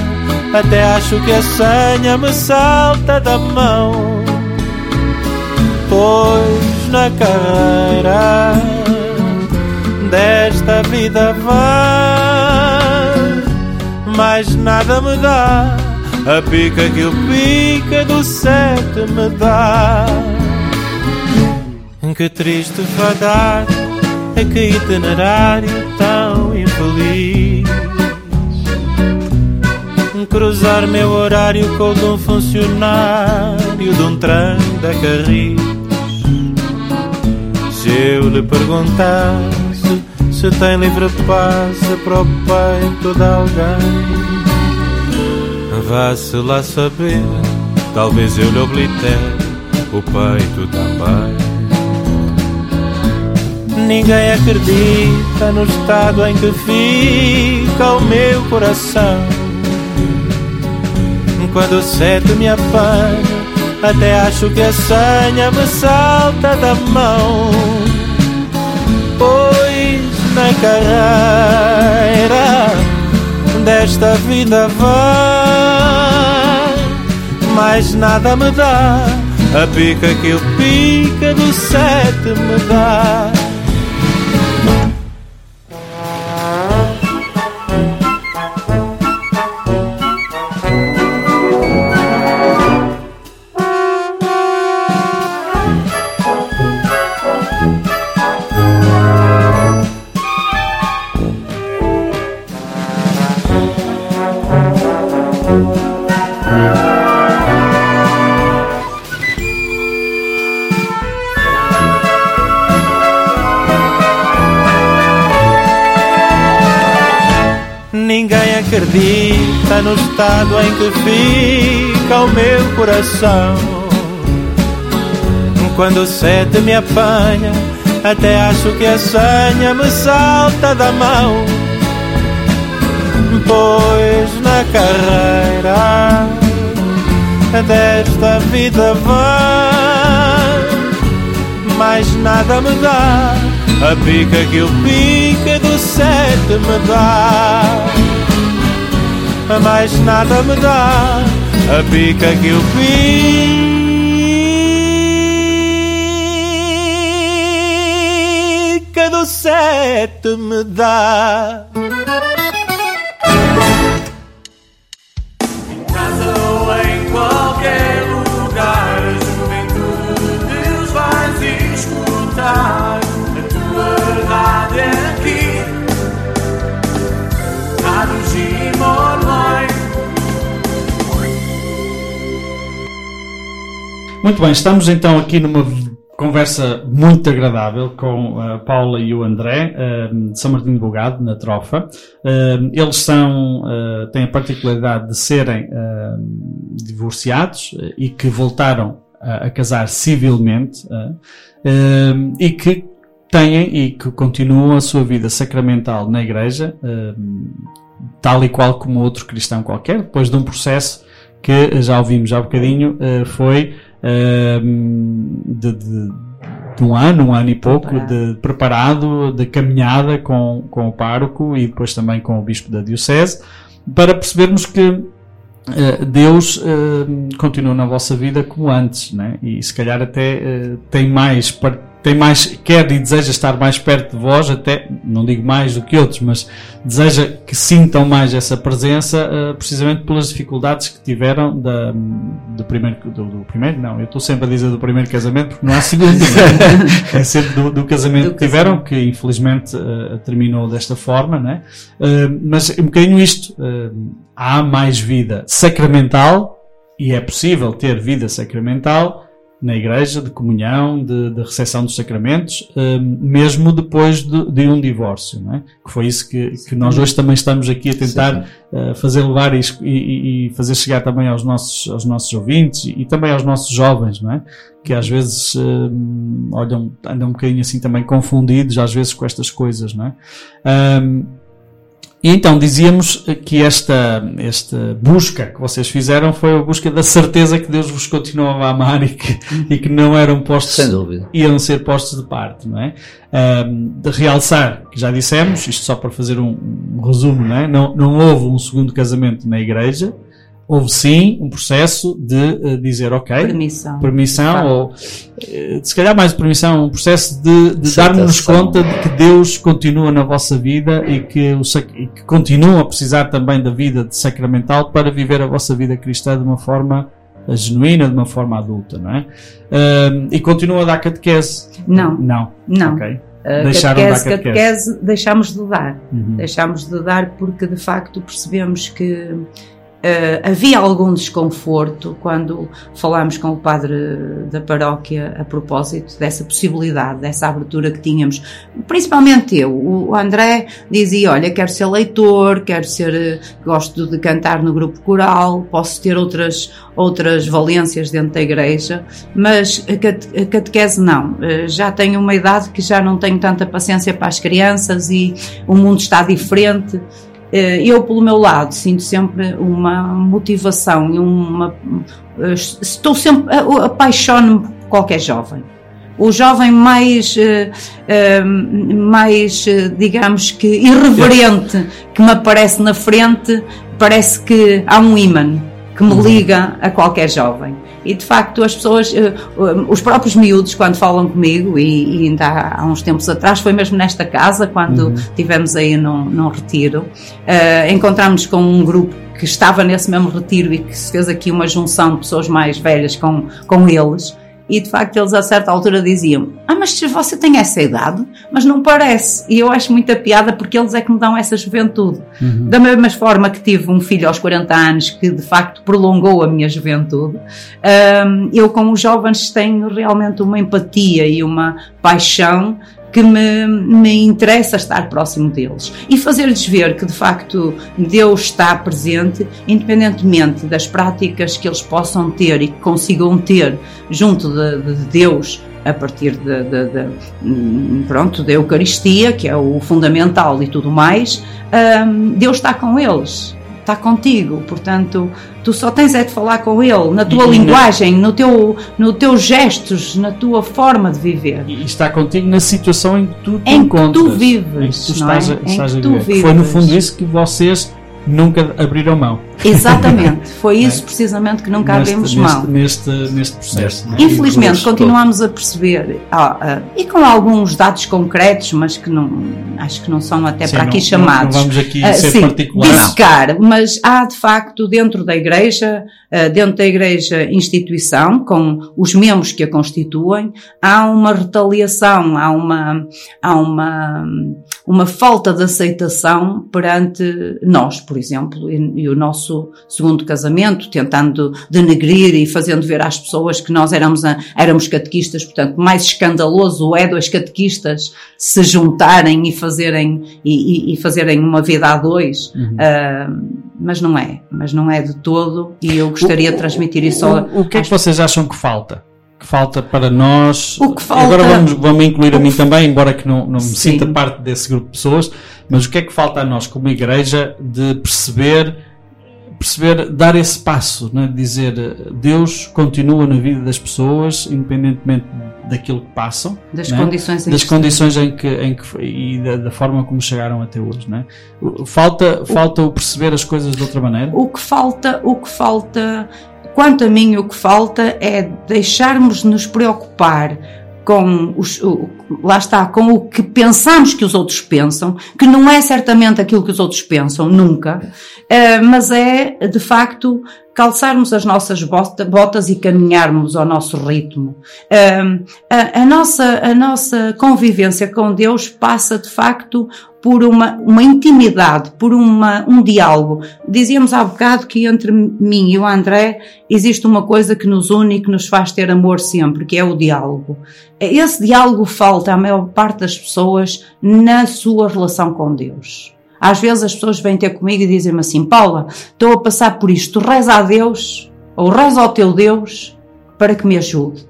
até acho que a senha me salta da mão. Pois na carreira desta vida vai, mais nada me dá. A pica que o pica do sete me dá. Que triste fadar, é que itinerário tão infeliz cruzar meu horário com o de um funcionário de um trem da Carris. Se eu lhe perguntasse se tem livre passe para o peito de alguém, vá-se lá saber, talvez eu lhe oblitere o peito também. Ninguém acredita no estado em que fica o meu coração quando o sete me apanha, até acho que a senha me salta da mão. Pois na carreira desta vida vai, mais nada me dá. A pica que o pica do sete me dá. No estado em que fica o meu coração. Quando o sete me apanha, até acho que a senha me salta da mão. Pois na carreira desta vida vai, mais nada me dá. A pica que o pica do sete me dá mais nada me dá a pica que o pica do sete me dá. Muito bem, estamos então aqui numa conversa muito agradável com a Paula e o André eh, de São Martinho de Bogado, na Trofa. Eh, eles são, eh, têm a particularidade de serem eh, divorciados eh, e que voltaram a, casar civilmente eh, eh, e que têm e que continuam a sua vida sacramental na igreja, eh, tal e qual como outro cristão qualquer, depois de um processo que já ouvimos há bocadinho, eh, foi eh, de, de- de um ano, um ano e pouco, Preparado. de preparado, de caminhada com, com o pároco e depois também com o bispo da Diocese, para percebermos que eh, Deus eh, continua na vossa vida como antes, né? e se calhar até eh, tem mais par- tem mais, quer e deseja estar mais perto de vós, até, não digo mais do que outros, mas deseja que sintam mais essa presença, uh, precisamente pelas dificuldades que tiveram da, do primeiro, do, do, primeiro, não, eu estou sempre a dizer do primeiro casamento porque não há segundo, é? é sempre do, do casamento do que tiveram, que infelizmente uh, terminou desta forma, né? Uh, mas um bocadinho isto, há mais vida sacramental, e é possível ter vida sacramental, na igreja, de comunhão, de, de recepção dos sacramentos, um, mesmo depois de, de, um divórcio, é? Que foi isso que, que nós hoje também estamos aqui a tentar uh, fazer levar e, e, fazer chegar também aos nossos, aos nossos ouvintes e, e, também aos nossos jovens, não é? Que às vezes um, olham, andam um bocadinho assim também confundidos, às vezes com estas coisas, não é? Um, e então dizíamos que esta, esta busca que vocês fizeram foi a busca da certeza que Deus vos continuava a amar e que, e que não eram postos, Sem dúvida. iam ser postos de parte, não é? Um, de realçar, que já dissemos, isto só para fazer um, um resumo, não é? Não, não houve um segundo casamento na igreja, houve sim um processo de uh, dizer ok, permissão, permissão ou uh, se calhar mais permissão, um processo de, de darmos conta de que Deus continua na vossa vida e que, o, e que continua a precisar também da vida de sacramental para viver a vossa vida cristã de uma forma uh, genuína, de uma forma adulta, não é? e continua a dar catequese? Não. Não. Não. Okay. Uh, Deixaram catequese, catequese. catequese deixámos de dar. Uhum. Deixámos de dar porque de facto percebemos que Uh, havia algum desconforto quando falámos com o padre da paróquia a propósito dessa possibilidade, dessa abertura que tínhamos. Principalmente eu. O André dizia: Olha, quero ser leitor, quero ser. Eh, gosto de cantar no grupo coral, posso ter outras, outras valências dentro da igreja, mas a catequese não. Uh, já tenho uma idade que já não tenho tanta paciência para as crianças e o mundo está diferente. Eh, eu, pelo meu lado, sinto sempre uma motivação e uma. Eh, estou sempre. apaixono-me por qualquer jovem. O jovem mais, eh, mais digamos que irreverente que me aparece na frente, parece que há um imã que me uhum. liga a qualquer jovem. E de facto as pessoas, eh, os próprios miúdos, quando falam comigo, e, e ainda há, há, uns tempos atrás, foi mesmo nesta casa, quando uhum. tivemos aí num, num retiro, uh, encontramos com um grupo que estava nesse mesmo retiro e que se fez aqui uma junção de pessoas mais velhas com, com eles. E de facto eles a certa altura diziam: Ah, mas você tem essa idade, mas não parece. E eu acho muita piada porque eles é que me dão essa juventude. Uhum. Da mesma forma que tive um filho aos 40 anos que de facto prolongou a minha juventude, um, eu com os jovens tenho realmente uma empatia e uma paixão que me, me interessa estar próximo deles. E fazer-lhes ver que de facto Deus está presente, independentemente das práticas que eles possam ter e que consigam ter junto de, de Deus a partir de, de, de, pronto, da Eucaristia, que é o fundamental e tudo mais, um, Deus está com eles está contigo, portanto, tu só tens é de falar com ele, na tua e, linguagem, no teu, no teus gestos, na tua forma de viver. E está contigo na situação em que tu te em encontras. Que tu vives, em que tu estás, é? a, estás a viver. Foi no fundo isso que vocês nunca abriram mão. Exatamente, foi isso é? precisamente que nunca neste, abrimos neste, mão. Neste, neste processo. É? Infelizmente, continuamos a perceber, ah, ah, e com alguns dados concretos, mas que não, acho que não são até sim, para aqui não, chamados. Não, vamos aqui ah, ser sim, particulares. Dissecar, mas há de facto dentro da Igreja, ah, dentro da Igreja instituição, com os membros que a constituem, há uma retaliação, há uma, há uma, uma falta de aceitação perante nós, por exemplo, e, e o nosso segundo casamento, tentando denegrir e fazendo ver às pessoas que nós éramos, a, éramos catequistas, portanto, mais escandaloso é dois catequistas se juntarem e fazerem, e, e, e fazerem uma vida a dois, uhum. uh, mas não é, mas não é de todo, e eu gostaria o, de transmitir isso. O, o que é que vocês acham que falta? Que falta para nós. O que falta... Agora vamos, vamos incluir a mim também, embora que não, não me Sim. sinta parte desse grupo de pessoas, mas o que é que falta a nós como igreja de perceber, perceber, dar esse passo, né? dizer Deus continua na vida das pessoas, independentemente daquilo que passam, das né? condições, em das que condições em que, em que e da, da, forma como chegaram até hoje, né? Falta, o, falta o perceber as coisas de outra maneira. O que falta, o que falta, quanto a mim, o que falta é deixarmos nos preocupar com os, lá está, com o que pensamos que os outros pensam, que não é certamente aquilo que os outros pensam, nunca, eh, mas é, de facto, calçarmos as nossas bota- botas e caminharmos ao nosso ritmo. Eh, a, a nossa, a nossa convivência com Deus passa, de facto, por uma, uma intimidade, por uma, um diálogo. Dizíamos há bocado que entre mim e o André existe uma coisa que nos une e que nos faz ter amor sempre, que é o diálogo. Esse diálogo falta à maior parte das pessoas na sua relação com Deus. Às vezes as pessoas vêm ter comigo e dizem-me assim: Paula, estou a passar por isto, reza a Deus, ou reza ao teu Deus para que me ajude.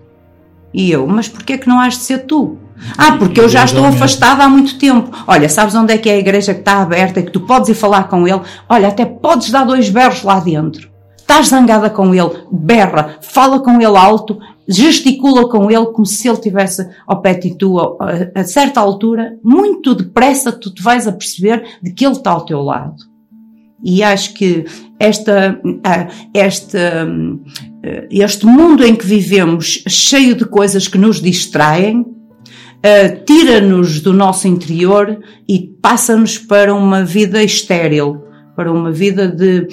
E eu, mas porquê que não has de ser tu? Ah, porque eu já estou afastada há muito tempo. Olha, sabes onde é que é a igreja que está aberta e que tu podes ir falar com ele? Olha, até podes dar dois berros lá dentro. Estás zangada com ele, berra, fala com ele alto, gesticula com ele como se ele tivesse ao pé de tu, a, a certa altura, muito depressa tu te vais a perceber de que ele está ao teu lado. E acho que esta, ah, hum, eh, este mundo em que vivemos, cheio de coisas que nos distraem, eh, tira-nos do nosso interior e passa-nos para uma vida estéril, para uma vida de,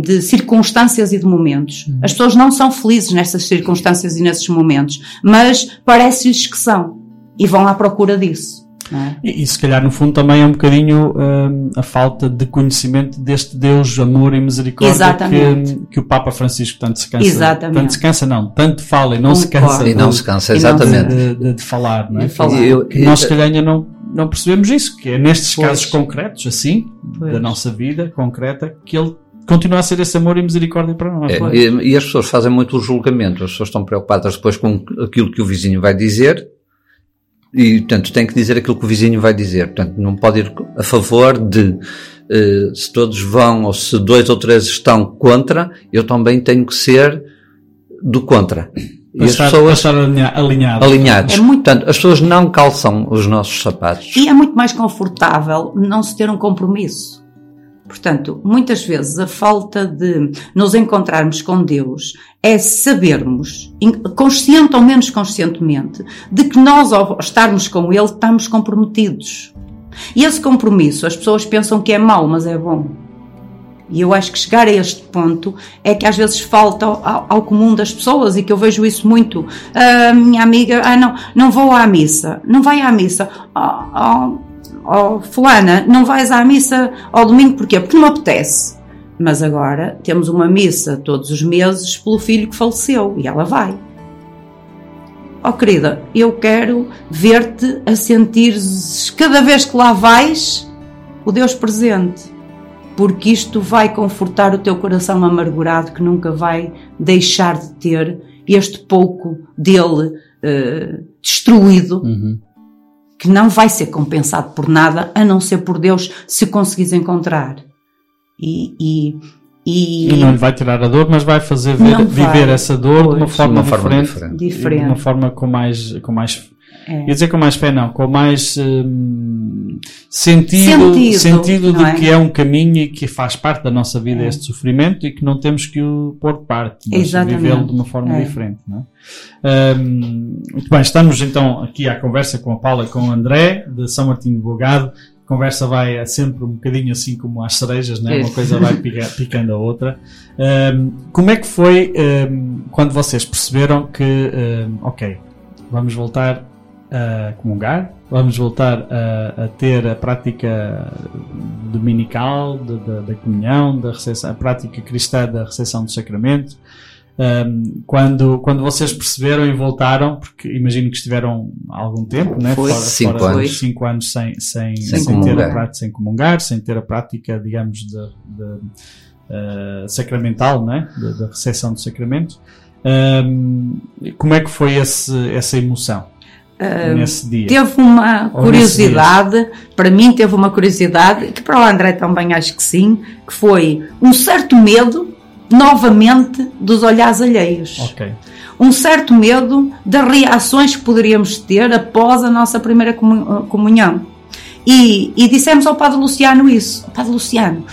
de circunstâncias e de momentos. As pessoas não são felizes nessas circunstâncias e nesses momentos, mas parece-lhes que são e vão à procura disso. É? E, e se calhar no fundo também é um bocadinho hum, a falta de conhecimento deste Deus amor e misericórdia Exatamente. que, que o Papa Francisco tanto se cansa. Exatamente. Tanto se cansa não, tanto fala e não se cansa E não de- se cansa, exatamente. de, de- de falar, não é? Falar. E eu- Que nós se calhar ainda não, não percebemos isso, que é nestes Pois. casos concretos, assim, Pois. da nossa vida concreta, que ele continua a ser esse amor e misericórdia para nós. É, é? e, e as pessoas fazem muito o julgamento, as pessoas estão preocupadas depois com aquilo que o vizinho vai dizer e, portanto, tem que dizer aquilo que o vizinho vai dizer. Portanto, não pode ir a favor de eh, se todos vão ou se dois ou três estão contra, eu também tenho que ser do contra. E Para as pessoas alinha- alinhado. alinhados. É muito- Portanto, as pessoas não calçam os nossos sapatos. E é muito mais confortável não se ter um compromisso. Portanto, muitas vezes a falta de nos encontrarmos com Deus é sabermos, consciente ou menos conscientemente, de que nós, ao estarmos com Ele, estamos comprometidos. E esse compromisso, as pessoas pensam que é mau, mas é bom. E eu acho que chegar a este ponto é que às vezes falta ao, ao comum das pessoas e que eu vejo isso muito. A minha amiga, ah não, não vou à missa. Não vai à missa. Oh, oh, oh, fulana, não vais à missa ao domingo porquê? Porque não me apetece. Mas agora temos uma missa todos os meses pelo filho que faleceu e ela vai. Oh querida, eu quero ver-te a sentir cada vez que lá vais o Deus presente porque isto vai confortar o teu coração amargurado que nunca vai deixar de ter este pouco dele eh, destruído, Uhum. Que não vai ser compensado por nada, a não ser por Deus, se conseguires encontrar. E, e, e, E não lhe vai tirar a dor, mas vai fazer ver- vai. viver essa dor de uma Pois. forma, De uma forma diferente, diferente. de uma forma com mais, com mais É. Ia dizer com mais fé, não, com mais hum, sentido, Sentido, sentido, de é? que é um caminho e que faz parte da nossa vida É. este sofrimento e que não temos que o pôr de parte, mas vivê-lo de uma forma É. diferente. Não é? Hum, muito bem, estamos então aqui à conversa com a Paula e com o André, de São Martinho de Bogado. A conversa vai é sempre um bocadinho assim como as cerejas, né? uma Isso. coisa vai pica- picando a outra. Hum, como é que foi hum, quando vocês perceberam que, hum, ok, vamos voltar a comungar, vamos voltar a, a ter a prática dominical da, comunhão, da recepção, a prática cristã da recepção do sacramento. Um, quando, quando vocês perceberam e voltaram, porque imagino que estiveram algum tempo, né? Foi. fora, Cinco fora anos. cinco anos sem, sem, Sem sem ter a prática, sem comungar, sem ter a prática, digamos, de, de, eh, sacramental, né? Da, da recepção do sacramento. Um, como é que foi esse, essa emoção Teve uma Ou curiosidade, para mim teve uma curiosidade, que para o André também acho que sim, que foi um certo medo, novamente, dos olhares alheios. Um certo medo das reações que poderíamos ter após a nossa primeira comu- comunhão. E, e dissemos ao Padre Luciano isso: Padre Luciano,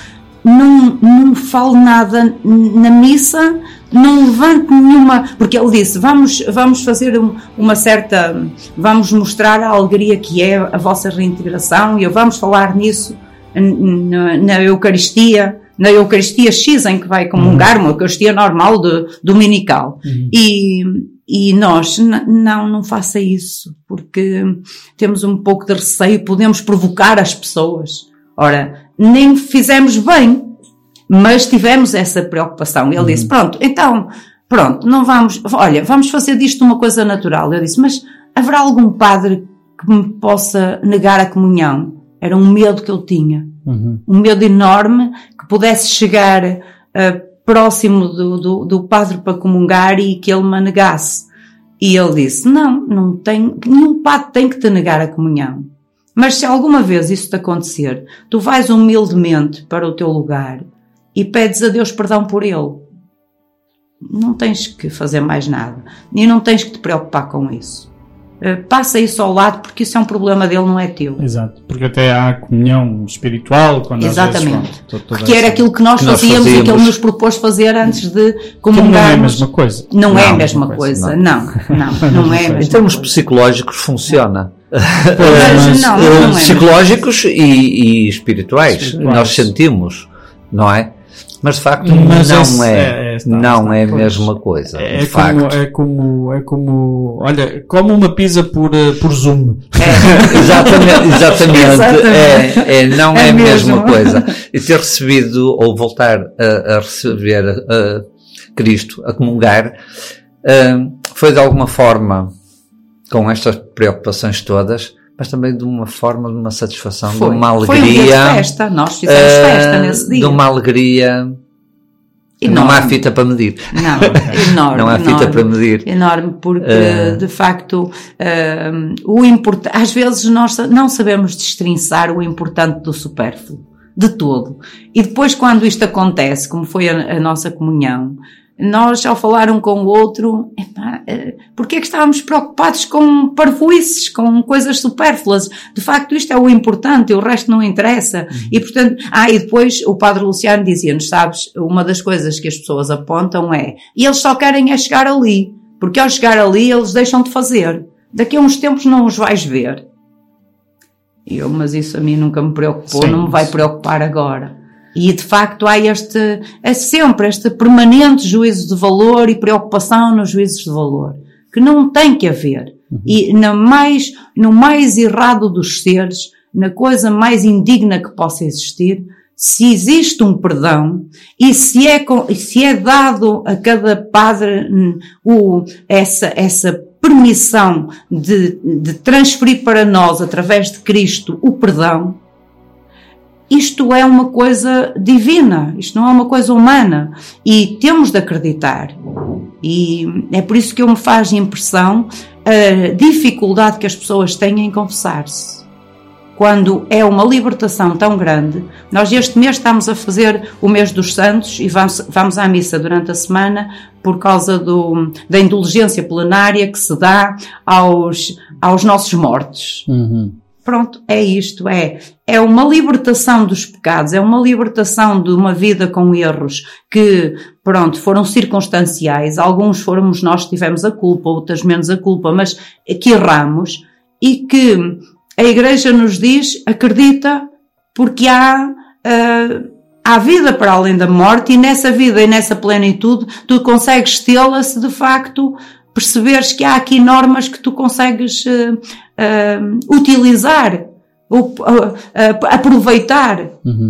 não, não fale nada na missa não levante nenhuma, porque ele disse, vamos, vamos fazer um- uma certa, vamos mostrar a alegria que é a vossa reintegração e vamos falar nisso na, na Eucaristia, na Eucaristia X em que vai comungar, uma Eucaristia normal de, dominical. E, e nós, não, não faça isso, porque temos um pouco de receio, podemos provocar as pessoas. Ora, nem fizemos bem, mas tivemos essa preocupação. Ele disse: Pronto, então, pronto, não vamos, olha, vamos fazer disto uma coisa natural. Eu disse: Mas haverá algum padre que me possa negar a comunhão? Era um medo que eu tinha. Um medo enorme que pudesse chegar ah, próximo do, do, do padre para comungar e que ele me negasse. E ele disse: Não, não tem, nenhum padre tem que te negar a comunhão. Mas se alguma vez isso te acontecer, tu vais humildemente para o teu lugar e pedes a Deus perdão por ele. Não tens que fazer mais nada. E não tens que te preocupar com isso. Eh, Passa isso ao lado porque isso é um problema dele, não é teu. Exato, porque até há comunhão espiritual quando Exatamente. vezes, pronto, toda Que era aquilo que nós que nós fazíamos e que ele nos propôs fazer antes de que não é a mesma coisa. Não é a Não, mesma não, coisa. Não, não, não é a Em termos coisa. psicológicos funciona. Mas não, não é psicológicos e, e espirituais. Espirituais. Nós sentimos, não é? Mas de facto Mas não esse- é, é, é, está, não está, é a mesma coisa. É, de como, é como, é como, olha, como uma pizza por, eh, por Zoom. Exatamente, exatamente. Exatamente. É, é, não é, É a mesma coisa. E ter recebido ou voltar a, a receber a Cristo, a comungar, ah, foi de alguma forma com estas preocupações todas, mas também de uma forma, de uma satisfação, Foi. de uma Foi um dia de alegria. festa. Nós fizemos ah, festa nesse dia. De uma alegria. Não Enorme. há fita para medir. Não, enorme. Não há fita enorme. para medir. Enorme, porque Eh. de facto eh, o importante, às vezes nós não sabemos destrinçar o importante do supérfluo, de todo. E depois, quando isto acontece, como foi a, a nossa comunhão, nós, ao falar um com o outro, eh, porque é que estávamos preocupados com parvoices, com coisas supérfluas? De facto, isto é o importante, o resto não interessa. E, portanto, ah, e depois o Padre Luciano dizia-nos, sabes, uma das coisas que as pessoas apontam é, e eles só querem é chegar ali, porque ao chegar ali eles deixam de fazer. Daqui a uns tempos não os vais ver. Eu, mas isso a mim nunca me preocupou, Sim, não me vai preocupar agora. E de facto há este, é sempre este permanente juízo de valor e preocupação nos juízos de valor, que não tem que haver. E na mais, no mais errado dos seres, na coisa mais indigna que possa existir, se existe um perdão e se é, se é dado a cada padre hum, o, essa, essa permissão de, de transferir para nós, através de Cristo, o perdão, isto é uma coisa divina, isto não é uma coisa humana e temos de acreditar. E é por isso que eu me faz impressão a dificuldade que as pessoas têm em confessar-se. Quando é uma libertação tão grande, nós este mês estamos a fazer o mês dos santos e vamos, vamos à missa durante a semana por causa do, da indulgência plenária que se dá aos, aos nossos mortos. Pronto, é isto, é, é uma libertação dos pecados, é uma libertação de uma vida com erros que, pronto, foram circunstanciais, alguns fomos nós que tivemos a culpa, outras menos a culpa, mas que erramos. E que a Igreja nos diz, acredita, porque há, ah, há vida para além da morte e nessa vida e nessa plenitude tu consegues tê-la se de facto perceberes que há aqui normas que tu consegues ah, ah, utilizar ou ah, aproveitar.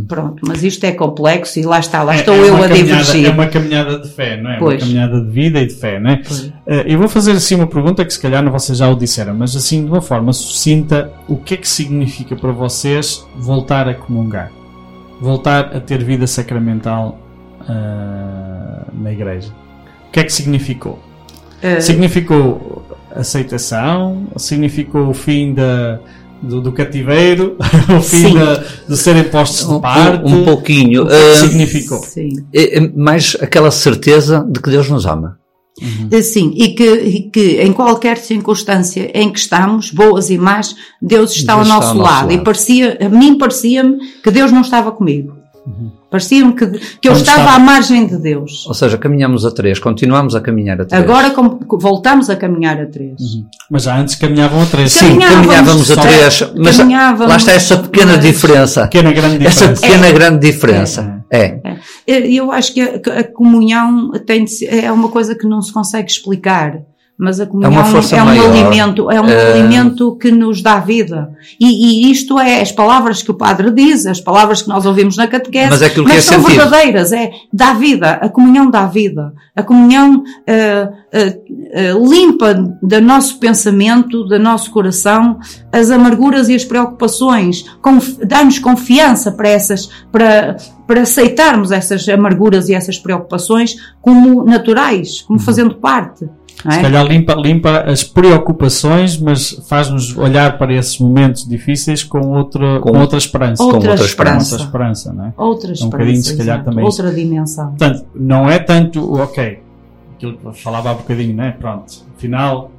Pronto, mas isto é complexo e lá está, lá estou É- é eu a divergir. É uma caminhada de fé, não é? É Pois. Uma caminhada de vida e de fé, não é? Eu vou fazer assim uma pergunta que se calhar vocês já o disseram, mas assim de uma forma sucinta, o que é que significa para vocês voltar a comungar? Voltar a ter vida sacramental na igreja? O que é que significou? Ah, Significou aceitação? Significou o fim da, do, do cativeiro? o fim da, de serem postos de Um, parte? um pouquinho. O que é ah, significou? sim. é- é mais aquela certeza de que Deus nos ama. Sim, e que, e que em qualquer circunstância em que estamos, boas e más, Deus está, Deus ao, está nosso ao nosso lado. E lado. parecia, a mim parecia-me que Deus não estava comigo. Parecia-me que, que eu estava estava? à margem de Deus. Ou seja, caminhamos a três, continuamos a caminhar a três. Agora com- voltamos a caminhar a três. Mas já antes caminhavam a três. Sim, Caminhávamos, a três, mas caminhávamos, lá está essa pequena mas- diferença. Pequena grande Essa diferença. pequena grande diferença. É. É, Eu acho que a, a comunhão tem de ser- é uma coisa que não se consegue explicar. Mas a comunhão uma força é um maior. alimento, é um É. alimento que nos dá vida. E, e isto é as palavras que o padre diz, as palavras que nós ouvimos na catequese, Mas é aquilo que é são sentido. verdadeiras, é dá vida. A comunhão dá vida. A comunhão eh, eh, eh, limpa do nosso pensamento, do nosso coração, as amarguras e as preocupações, conf- dá-nos confiança para essas, para, para aceitarmos essas amarguras e essas preocupações como naturais, como fazendo parte. Não é? Se calhar limpa, limpa as preocupações, mas faz-nos olhar para esses momentos difíceis com outra, com, Com- outra esperança. Outra, outra esperança. Outra esperança, não é? Outra um esperança. bocadinho, se calhar, exato. também Outra dimensão. Portanto, não é tanto, ok, aquilo que eu falava há bocadinho, né? Pronto, afinal,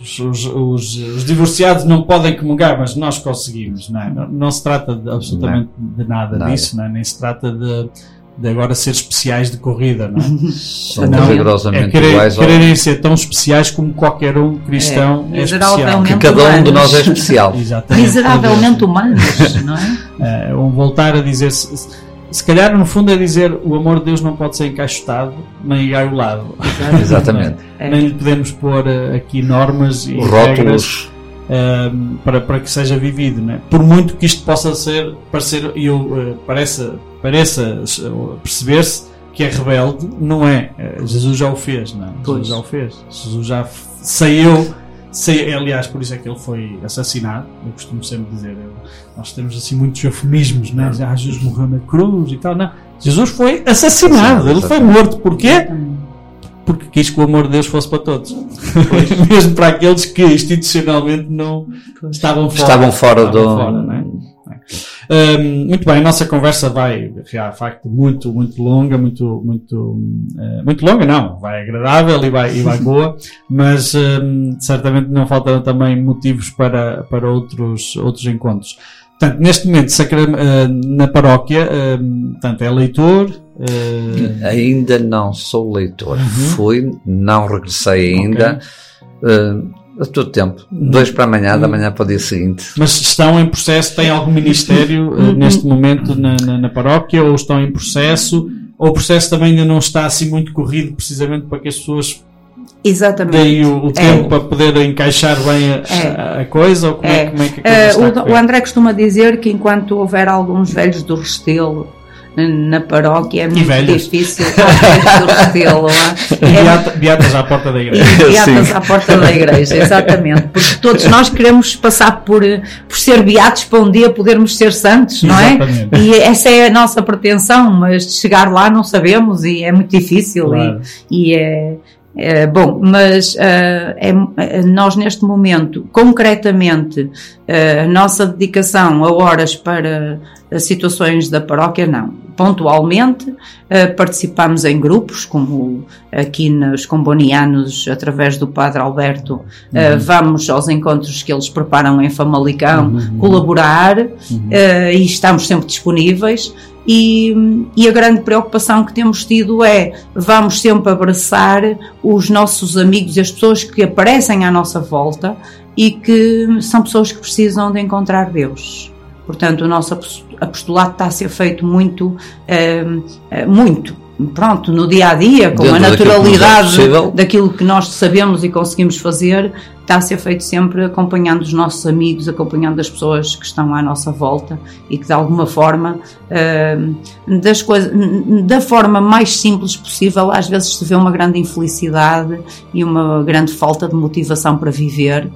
os, os- os- os divorciados não podem comungar, mas nós conseguimos, não é? Não, não se trata de, absolutamente de nada, Nada. disso, não é? Nem se trata de, de agora ser especiais de corrida, não é? São Não, rigorosamente é querer, iguais ao... quererem ser tão especiais como qualquer um cristão é, É, especial. Que cada um de nós é especial. Exatamente. Miseravelmente humanos, não é? Eh, um voltar a dizer se, se- calhar no fundo é dizer o amor de Deus não pode ser encaixotado nem engaulado Exatamente. É. nem lhe podemos pôr eh, aqui normas e Os regras ehm, para, para que seja vivido né? por muito que isto possa ser parecer e eu eh, pareça pareça eh, perceber-se que é rebelde não é Eh, Jesus já o fez não é? Jesus já o fez Jesus já saiu Sei, aliás, por isso é que ele foi assassinado. Eu costumo sempre dizer, eu- nós temos assim muitos eufemismos, né? Ah, Jesus morreu na cruz e tal. Não, Jesus foi assassinado. Ele foi morto. Porquê? Porque quis que o amor de Deus fosse para todos. Mesmo para aqueles que institucionalmente não estavam fora. Estavam fora do. estavam não é? Hum, muito bem, a nossa conversa vai, de facto, muito, muito longa, muito, muito, eh, muito longa, não, vai agradável e vai, e vai boa, mas hum, certamente não faltam também motivos para, para outros, outros encontros. Portanto, neste momento, eh, na paróquia, hum, portanto, é leitor, eh, Ainda não sou leitor. Uhum. Fui, não regressei ainda. Uh, a todo tempo. Dois para amanhã, Uhum. da manhã para o dia seguinte. mas estão em processo, têm algum ministério eh, neste momento na, na, na paróquia, ou estão em processo, ou o processo também ainda não está assim muito corrido, precisamente para que as pessoas Exatamente. deem o, o tempo para poder encaixar bem a, É. a- coisa, ou como é, É. como é que a coisa está a o, o André costuma dizer que enquanto houver alguns velhos do Restelo na paróquia é muito difícil velhos do Restelo E é, beata- beatas à porta da igreja. beatas Sim. à porta da igreja, exatamente. Porque todos nós queremos passar por, por ser beatos para um dia podermos ser santos, não é? Exatamente. E essa é a nossa pretensão, mas de chegar lá não sabemos e é muito difícil. Claro. E, e é, é bom, mas ah, é- é- nós neste momento, concretamente, a nossa dedicação a horas para as situações da paróquia, não. Pontualmente, ah, participamos em grupos, como aqui nos Combonianos, através do Padre Alberto, ah, vamos aos encontros que eles preparam em Famalicão, colaborar ah, e estamos sempre disponíveis. E, e a grande preocupação que temos tido é vamos sempre abraçar os nossos amigos e as pessoas que aparecem à nossa volta e que são pessoas que precisam de encontrar Deus. Portanto, o nosso apos- apostolado está a ser feito muito, eh, eh, muito, pronto, no dia a dia, com Dentro a daquilo que é naturalidade daquilo que nós sabemos e conseguimos fazer, está a ser feito sempre acompanhando os nossos amigos, acompanhando as pessoas que estão à nossa volta e que de alguma forma, eh, das coisas, da forma mais simples possível, às vezes se vê uma grande infelicidade e uma grande falta de motivação para viver.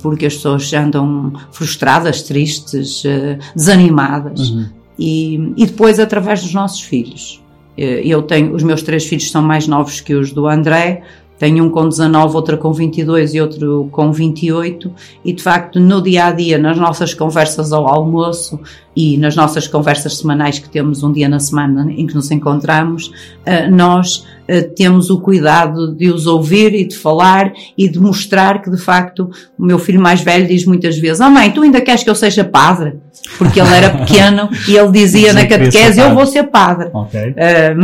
Porque as pessoas andam frustradas, tristes, eh, desanimadas. E, e depois através dos nossos filhos. Eh, Eu tenho, os meus três filhos são mais novos que os do André, tenho um com 19, outra com 22 e outro com 28, e de facto no dia a dia, nas nossas conversas ao almoço e nas nossas conversas semanais que temos um dia na semana em que nos encontramos, eh, nós eh, temos o cuidado de os ouvir e de falar e de mostrar que de facto o meu filho mais velho diz muitas vezes: Oh mãe, tu ainda queres que eu seja padre? Porque ele era pequeno e ele dizia na catequese: Eu padre." vou ser padre. Ok. Uh,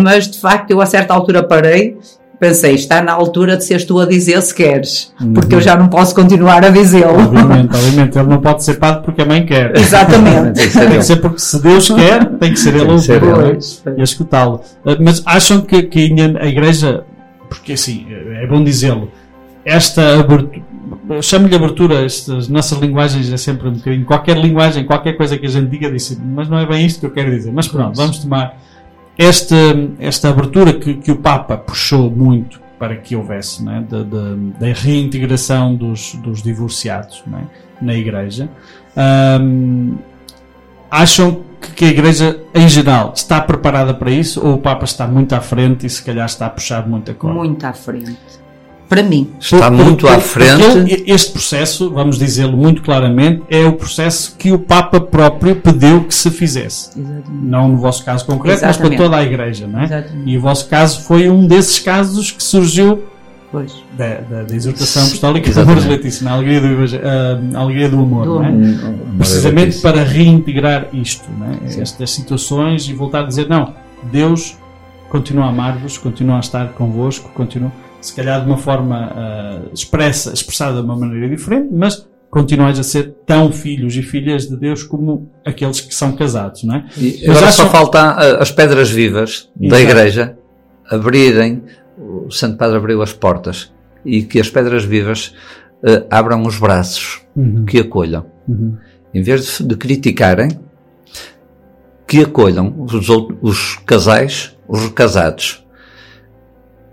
mas de facto eu a certa altura parei, pensei, está na altura de seres tu a dizer se queres, porque eu já não posso continuar a dizê-lo. Obviamente, obviamente. Ele não pode ser padre porque a mãe quer. Exatamente. Tem que ser Tem que ser porque se Deus quer, tem que ser ele a que ser e a escutá-lo. Uh, Mas acham que, que ainda a igreja, porque assim, é bom dizê-lo, esta abertura, eu chamo-lhe abertura, estas nossas linguagens é sempre um bocadinho, qualquer linguagem, qualquer coisa que a gente diga, disse, mas não é bem isto que eu quero dizer. Mas pronto, vamos tomar esta, esta abertura que, que o Papa puxou muito para que houvesse, né, da, da, da reintegração dos, dos divorciados né, na igreja. Ahm, acham que a igreja em geral está preparada para isso ou o Papa está muito à frente e se calhar está a puxar muita coisa? Muito à frente. Para mim. Está Por- muito por- à frente. este processo, vamos dizê-lo muito claramente, é o processo que o Papa próprio pediu que se fizesse. Exatamente. Não no vosso caso concreto, mas Exatamente. para toda a igreja, não é? Exatamente. E o vosso caso foi um desses casos que surgiu Pois. da, da, da exortação apostólica do Exatamente. amor Letícia, na alegria do, ah, alegria do amor, Do não é? amor. precisamente para reintegrar isto, né? estas situações e voltar a dizer: não, Deus continua a amar-vos, continua a estar convosco, continua, se calhar de uma forma ah, expressa, expressada de uma maneira diferente, mas continuais a ser tão filhos e filhas de Deus como aqueles que são casados, não é? E Mas agora acham- só falta ah, as pedras vivas da Exato. igreja abrirem, o Santo Padre abriu as portas e que as pedras vivas ah, abram os braços, que acolham. Uhum. Em vez de, de criticarem, que acolham os, out- os casais, os recasados.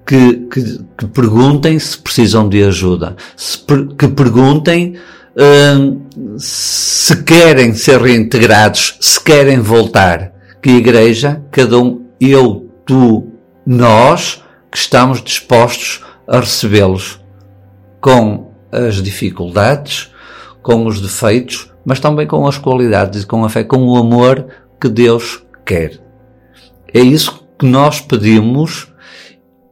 Que, que, que perguntem se precisam de ajuda, se que perguntem hum, se querem ser reintegrados, se querem voltar. Que a igreja, cada um, eu, tu, nós, que estamos dispostos a recebê-los com as dificuldades, com os defeitos, mas também com as qualidades e com a fé, com o amor que Deus quer. É isso que nós pedimos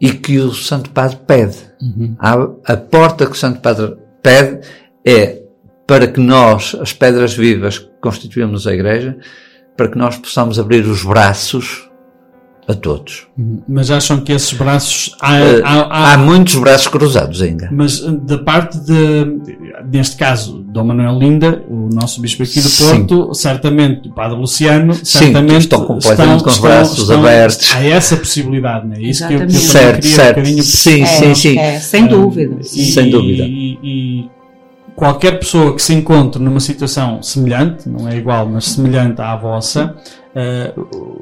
e que o Santo Padre pede. A, a porta que o Santo Padre pede é para que nós, as pedras vivas que constituímos a Igreja, para que nós possamos abrir os braços a todos. Mas acham que esses braços há, Eh, há- há- Há muitos braços cruzados ainda. Mas uh, da parte de, neste caso, Dom Manuel Linda, o nosso bispo aqui do Sim. Porto, certamente, o Padre Luciano, Sim, certamente estão completamente com os braços abertos. Há essa possibilidade, não é? Isso que eu, que eu Certo, um certo. bocadinho Sim, É, sim, sim. é, sem Ah, dúvida. e- Sem dúvida. E, e qualquer pessoa que se encontre numa situação semelhante, não é igual, mas semelhante à vossa, ah,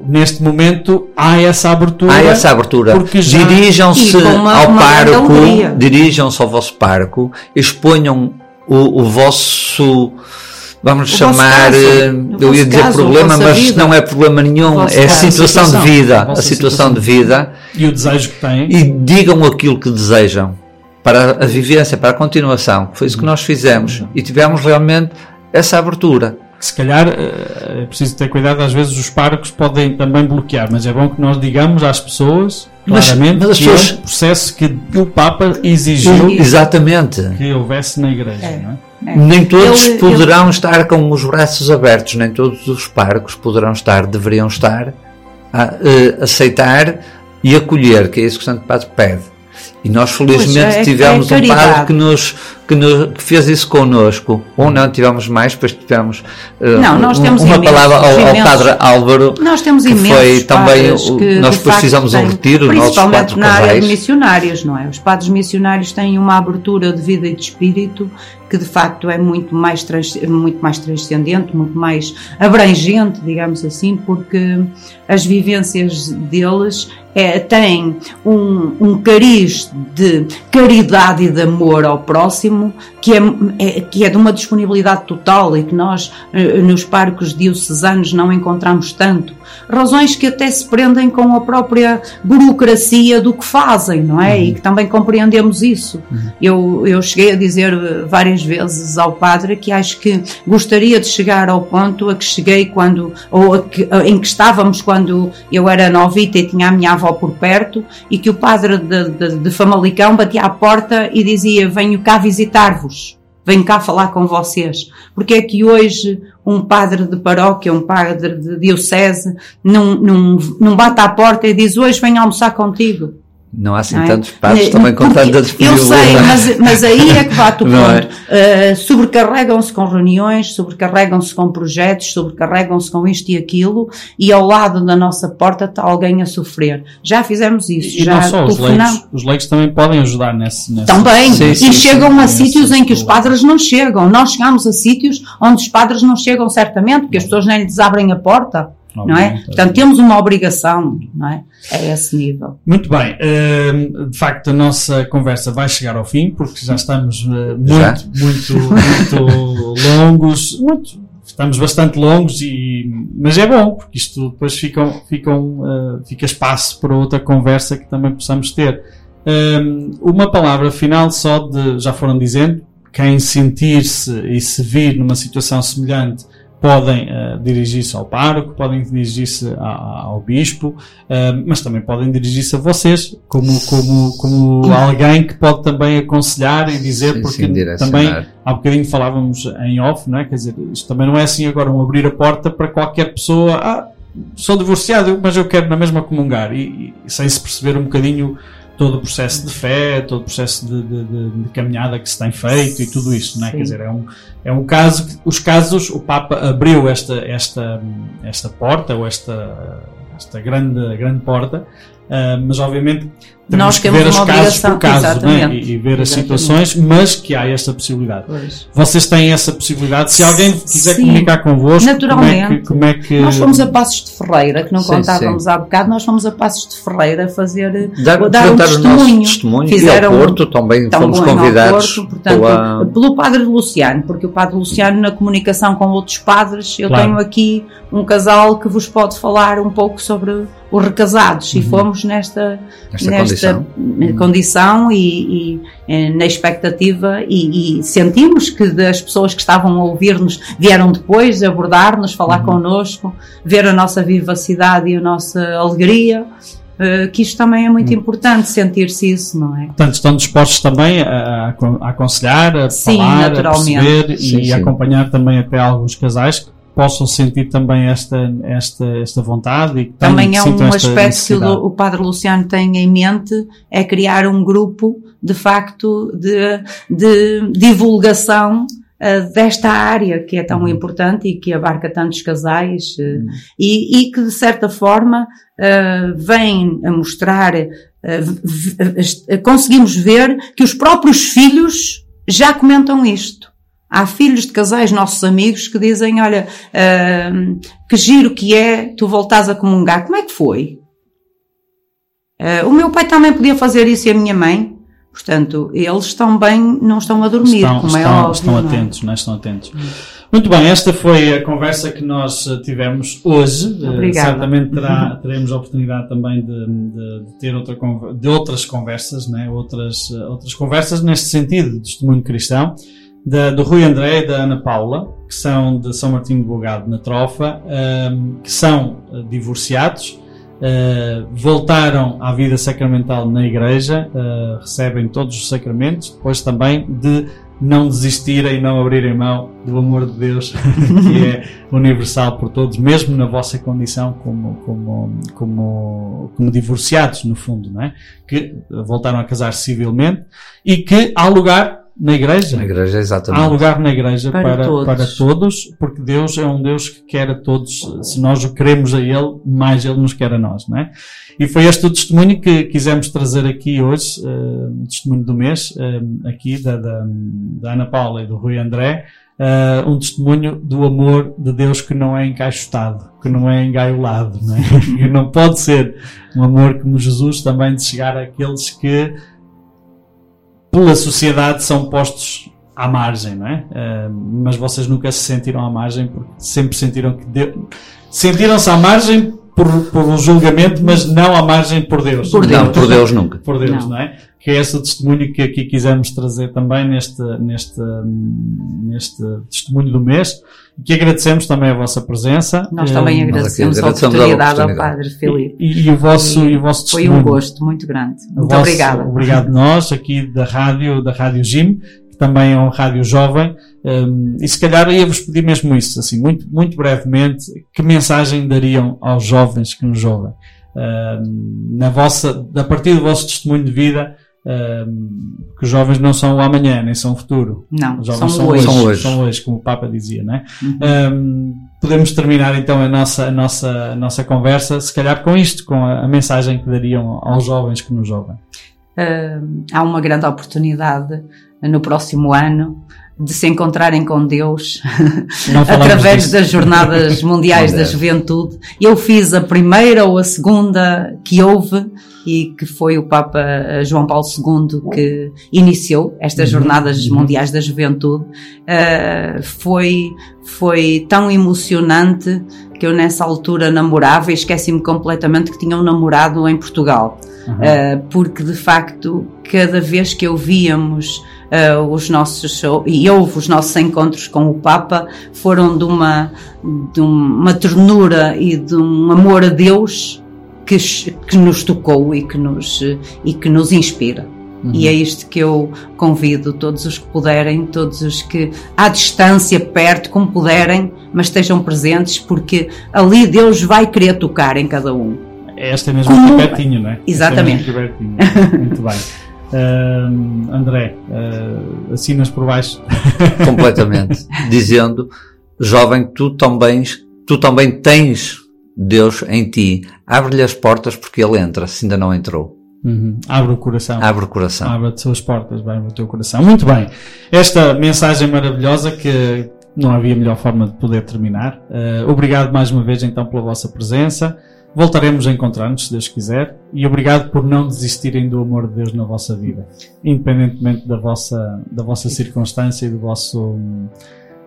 neste momento há essa abertura. Há essa abertura. Porque já- Dirijam-se ao parco, dirijam-se ao vosso parco, exponham o, o vosso, vamos O chamar, caso, eh, eu ia dizer caso, a problema, mas vida. não é problema nenhum, é a caso. situação de Situação. vida, A a vossa situação situação. de vida, E o desejo que tem. e digam aquilo que desejam para a vivência, para a continuação. Foi isso que nós fizemos e tivemos realmente essa abertura. se calhar eh, é preciso ter cuidado, às vezes os parcos podem também bloquear, mas é bom que nós digamos às pessoas Mas- claramente mas as que pessoas- é um processo que o Papa exigiu Exatamente. que houvesse na igreja. Não é? Nem todos Ele- poderão estar com os braços abertos, nem todos os parcos poderão estar, deveriam estar a eh, aceitar e acolher, que é isso que o Santo Padre pede. E nós felizmente é- tivemos é um padre que nos, que nos que fez isso connosco. Ou não tivemos mais, depois tivemos eh, Não, nós um- temos uma imensos, palavra ao, ao padre Álvaro. Nós temos que foi também que, nós fizemos um retiro, principalmente na área de missionários, não é? Os padres missionários têm uma abertura de vida e de espírito que de facto é muito mais, trans- muito mais transcendente, muito mais abrangente, digamos assim, porque as vivências deles é, têm um, um cariz de caridade e de amor ao próximo, que é, é- que é de uma disponibilidade total e que nós eh, nos parques diocesanos não encontramos tanto. Razões que até se prendem com a própria burocracia do que fazem, não é? E que também compreendemos isso. Eu, eu cheguei a dizer eh, várias vezes ao padre que acho que gostaria de chegar ao ponto a que cheguei quando, ou que- em que estávamos quando eu era novita e tinha a minha avó por perto e que o padre de, de, de Famalicão batia à porta e dizia: Venho cá visitar-vos, venho cá falar com vocês. Porque é que hoje um padre de paróquia, um padre de diocese, não, não, não bate à porta e diz: Hoje venho almoçar contigo? Não há assim não é? tantos padres Eh, também com porque tanta Eu disponibilidade. sei, mas, mas aí é que bate o é? ponto. Uh, sobrecarregam-se com reuniões, sobrecarregam-se com projetos, sobrecarregam-se com isto e aquilo, e ao lado da nossa porta está alguém a sofrer. Já fizemos isso, E já não só, os leigos, os leigos também podem ajudar nesse. nesse Também, Sim, e sim, chegam sim, a sítios em que os padres não chegam. Nós chegamos a sítios onde os padres não chegam certamente, porque as pessoas nem lhes abrem a porta, não é? Portanto, temos uma obrigação, não é? A esse nível. Muito bem, hum, de facto a nossa conversa vai chegar ao fim porque já estamos uh, Já? muito, muito, muito longos, muito- estamos bastante longos e mas é bom porque isto depois ficam, ficam, uh, fica espaço para outra conversa que também possamos ter. Hum, uma palavra final só de já foram dizendo quem sentir-se e se vir numa situação semelhante podem eh, dirigir-se ao pároco, podem dirigir-se ao bispo, eh, mas também podem dirigir-se a vocês, como, como, como alguém que pode também aconselhar e dizer, Sim, porque sim, também há bocadinho falávamos em off, não é? Quer dizer, isto também não é assim agora um abrir a porta para qualquer pessoa, ah, sou divorciado, mas eu quero na mesma comungar, e, e sem se perceber um bocadinho todo o processo de fé, todo o processo de, de- de- de caminhada que se tem feito e tudo isso, não é? Sim. Quer dizer, é um, é um caso que, os casos, o Papa abriu esta, esta, esta porta, ou esta, esta grande, grande porta, ah, mas obviamente temos Nós que temos ver uma casos por obrigação, caso, não é? exatamente. E, e ver as situações, mas que há esta possibilidade. Pois. Vocês têm essa possibilidade. Se alguém quiser Sim, comunicar convosco, naturalmente. Como é que, como é que- Nós fomos a Passos de Ferreira, que não Sim, contávamos sim. há bocado, nós fomos a Passos de Ferreira fazer Dar, dar um dar o nosso testemunho. testemunho Fizeram e ao Porto também tão fomos convidados Porto, portanto, pela... pelo Padre Luciano, porque o Padre Luciano, na comunicação com outros padres, eu Claro. tenho aqui um casal que vos pode falar um pouco sobre os recasados, e fomos nesta, Nesta nesta condição. condição e, e, eh, na expectativa e, e sentimos que das pessoas que estavam a ouvir-nos vieram depois abordar-nos, falar Uhum. connosco, ver a nossa vivacidade e a nossa alegria, eh, que isto também é Uhum. muito importante, sentir-se isso, não é? Portanto, estão dispostos também a, a- aconselhar, a Sim, falar, a perceber Sim, e sim. acompanhar também até alguns casais que possam sentir também esta, esta, esta vontade e Também é um aspecto que o, o Padre Luciano tem em mente, é criar um grupo, de facto, de, de divulgação eh, desta área que é Uhum. tão importante e que abarca tantos casais eh, e, e que, de certa forma, eh, vem a mostrar, conseguimos ver que os próprios filhos já comentam isto. Há filhos de casais, nossos amigos, que dizem, olha, ahm, que giro que é tu voltares a comungar. Como é que foi? Ah, o meu pai também podia fazer isso e a minha mãe. Portanto, eles estão bem, não estão a dormir, estão, como é estão- óbvio. estão é? atentos, não é? Estão atentos. Muito bem, esta foi a conversa que nós eh, tivemos hoje. Eh, Obrigada. certamente terá- teremos a oportunidade também de, de- de ter outra, de outras conversas, né? outras, outras conversas neste sentido, de testemunho cristão, da, do Rui André e da Ana Paula, que são de São Martinho de Bogado, na Trofa, ehm, que são eh, divorciados, eh, voltaram à vida sacramental na igreja, eh, recebem todos os sacramentos, depois também de não desistirem e não abrirem mão do amor de Deus, que é universal por todos, mesmo na vossa condição como, como, como, como divorciados, no fundo, não é? Que voltaram a casar civilmente e que há lugar na igreja. Na igreja, exatamente. Há lugar na igreja Para para, todos. para todos, porque Deus é um Deus que quer a todos. Se nós o queremos a Ele, mais Ele nos quer a nós, não é? E foi este o testemunho que quisemos trazer aqui hoje, o testemunho do mês, eh, aqui da, da, da Ana Paula e do Rui André, eh, um testemunho do amor de Deus que não é encaixotado, que não é engaiolado, não é? que não pode ser um amor como Jesus também de chegar àqueles que pela sociedade são postos à margem, não é? Uh, mas vocês nunca se sentiram à margem porque sempre sentiram que Deus... sentiram-se à margem por, por um julgamento, mas não à margem por Deus. Por Deus. Não, por Deus nunca. Por Deus, Não. não, é? Que é esse o testemunho que aqui quisemos trazer também neste, neste, neste testemunho do mês. E que agradecemos também a vossa presença. Nós Eh, também agradecemos a agradecemos a oportunidade ao oportunidade. Padre Filipe. E, e o vosso, e, o vosso Foi testemunho. um gosto muito grande. Muito vosso- obrigada. Obrigado nós, aqui da rádio, da Rádio Jim, que também é um rádio jovem. Um, e se calhar ia-vos pedir mesmo isso, assim, muito, muito brevemente, que mensagem dariam aos jovens que nos ouvem? Um, na vossa, a partir do vosso testemunho de vida, um, que os jovens não são o amanhã, nem são o futuro. Não, Os jovens são hoje. São hoje. São hoje, como o Papa dizia, não é? Uhum. Um, podemos terminar então a nossa, a nossa, a nossa conversa, se calhar com isto, com a, a mensagem que dariam aos jovens que nos ouvem. Uh, há uma grande oportunidade no próximo ano de se encontrarem com Deus através disso. das Jornadas Mundiais da. Juventude. Eu fiz a primeira ou a segunda que houve e que foi o Papa eh, João Paulo II que iniciou estas Uhum, Jornadas uhum. Mundiais da Juventude. Uh, foi, foi tão emocionante que eu nessa altura namorava e esqueci-me completamente que tinha um namorado em Portugal. Uhum. Uh, porque de facto, cada vez que ouvíamos uh, os nossos e houve os nossos encontros com o Papa, foram de uma, de uma ternura e de um amor a Deus que, que nos tocou e que nos, e que nos inspira. E é isto que eu convido todos os que puderem, todos os que à distância, perto, como puderem, mas estejam presentes, porque ali Deus vai querer tocar em cada um. Esta é mesmo Como- aqui pertinho, não é? Exatamente. Esta é mesmo pertinho. Muito bem. Ahm, André, ah, assinas por baixo. completamente, dizendo, jovem, tu também, tu também tens Deus em ti. Abre-lhe as portas porque ele entra, se ainda não entrou. Uhum. Abre o coração. Abre o coração. Abre as suas portas, vai no teu coração. Muito bem. Esta mensagem maravilhosa que não havia melhor forma de poder terminar. Eh, obrigado mais uma vez então pela vossa presença. Voltaremos a encontrar-nos, se Deus quiser. E obrigado por não desistirem do amor de Deus na vossa vida. Independentemente da vossa, da vossa circunstância e do vosso,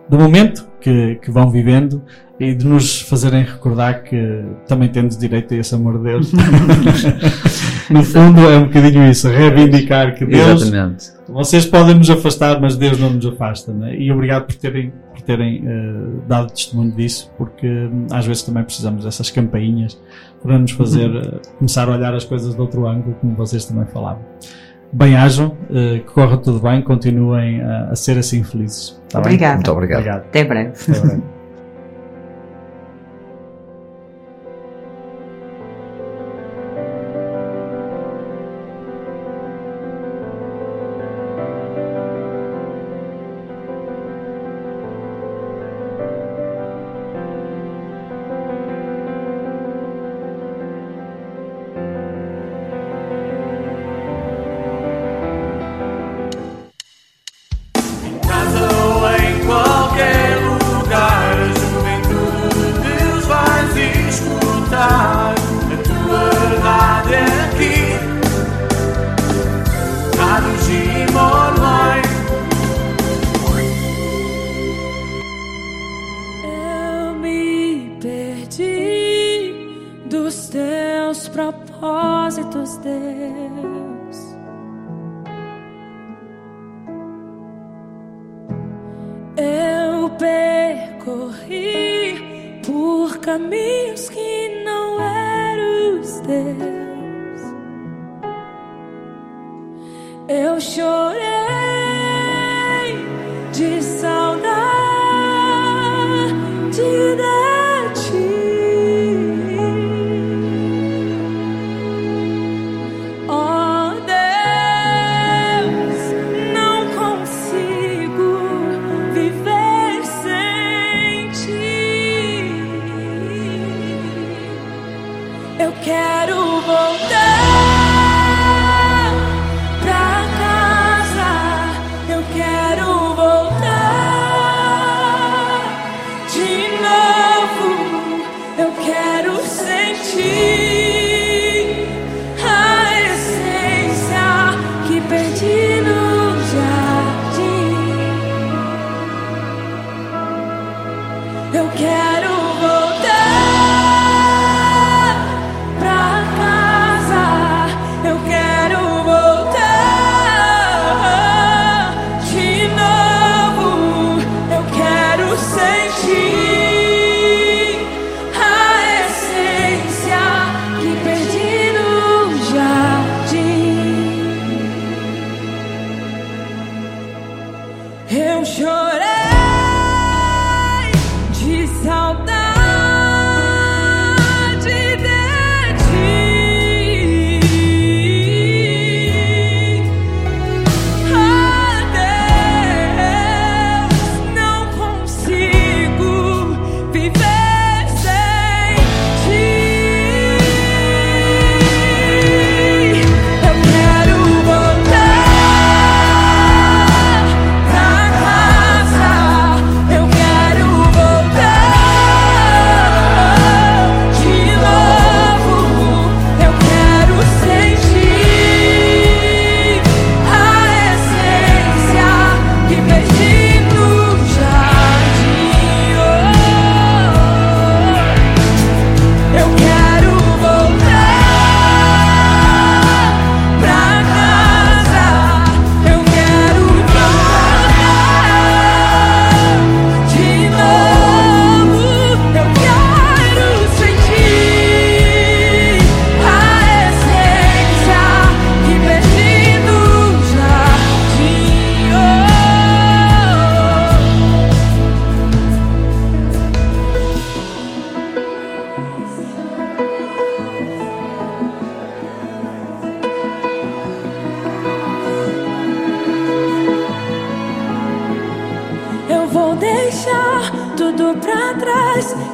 do momento que, que vão vivendo e de nos fazerem recordar que também temos direito a esse amor de Deus. no fundo é um bocadinho isso, reivindicar que Deus Exatamente. vocês podem nos afastar, mas Deus não nos afasta. Né? E obrigado por terem, terem eh, dado testemunho disso, porque hum, às vezes também precisamos dessas campainhas para nos fazer eh, começar a olhar as coisas de outro ângulo, como vocês também falavam. Bem-ajam, eh, que corra tudo bem, continuem a, a ser assim felizes. Tá bem? Obrigada. Muito obrigado. Obrigado. Até breve. Até breve.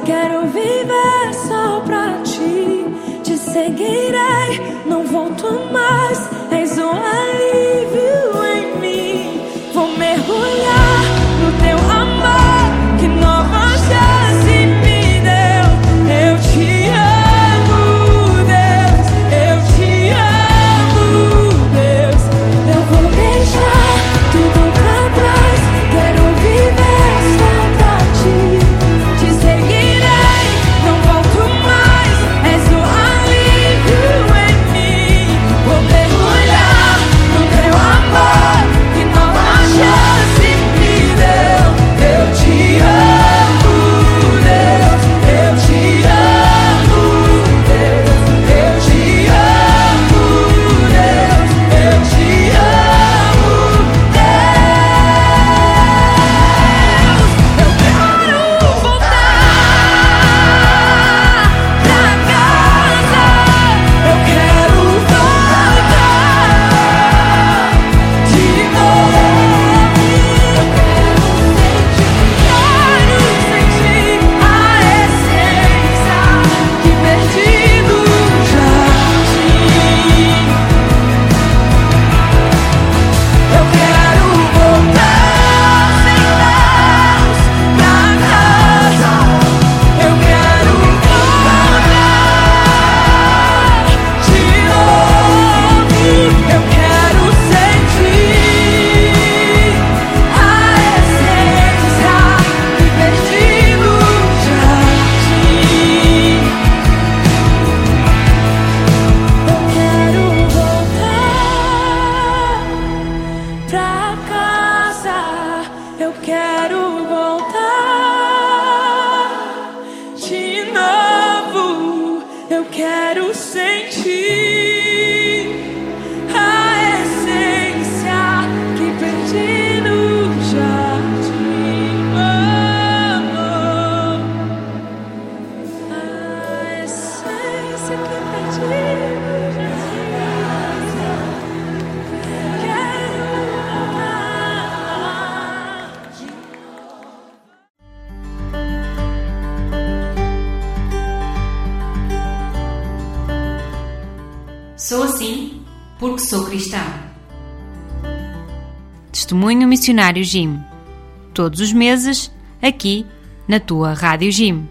Quero viver só pra ti. Te seguirei, não volto mais. És um alívio em mim. Vou mergulhar. Dicionário Jim. Todos os meses, aqui na tua Rádio Jim.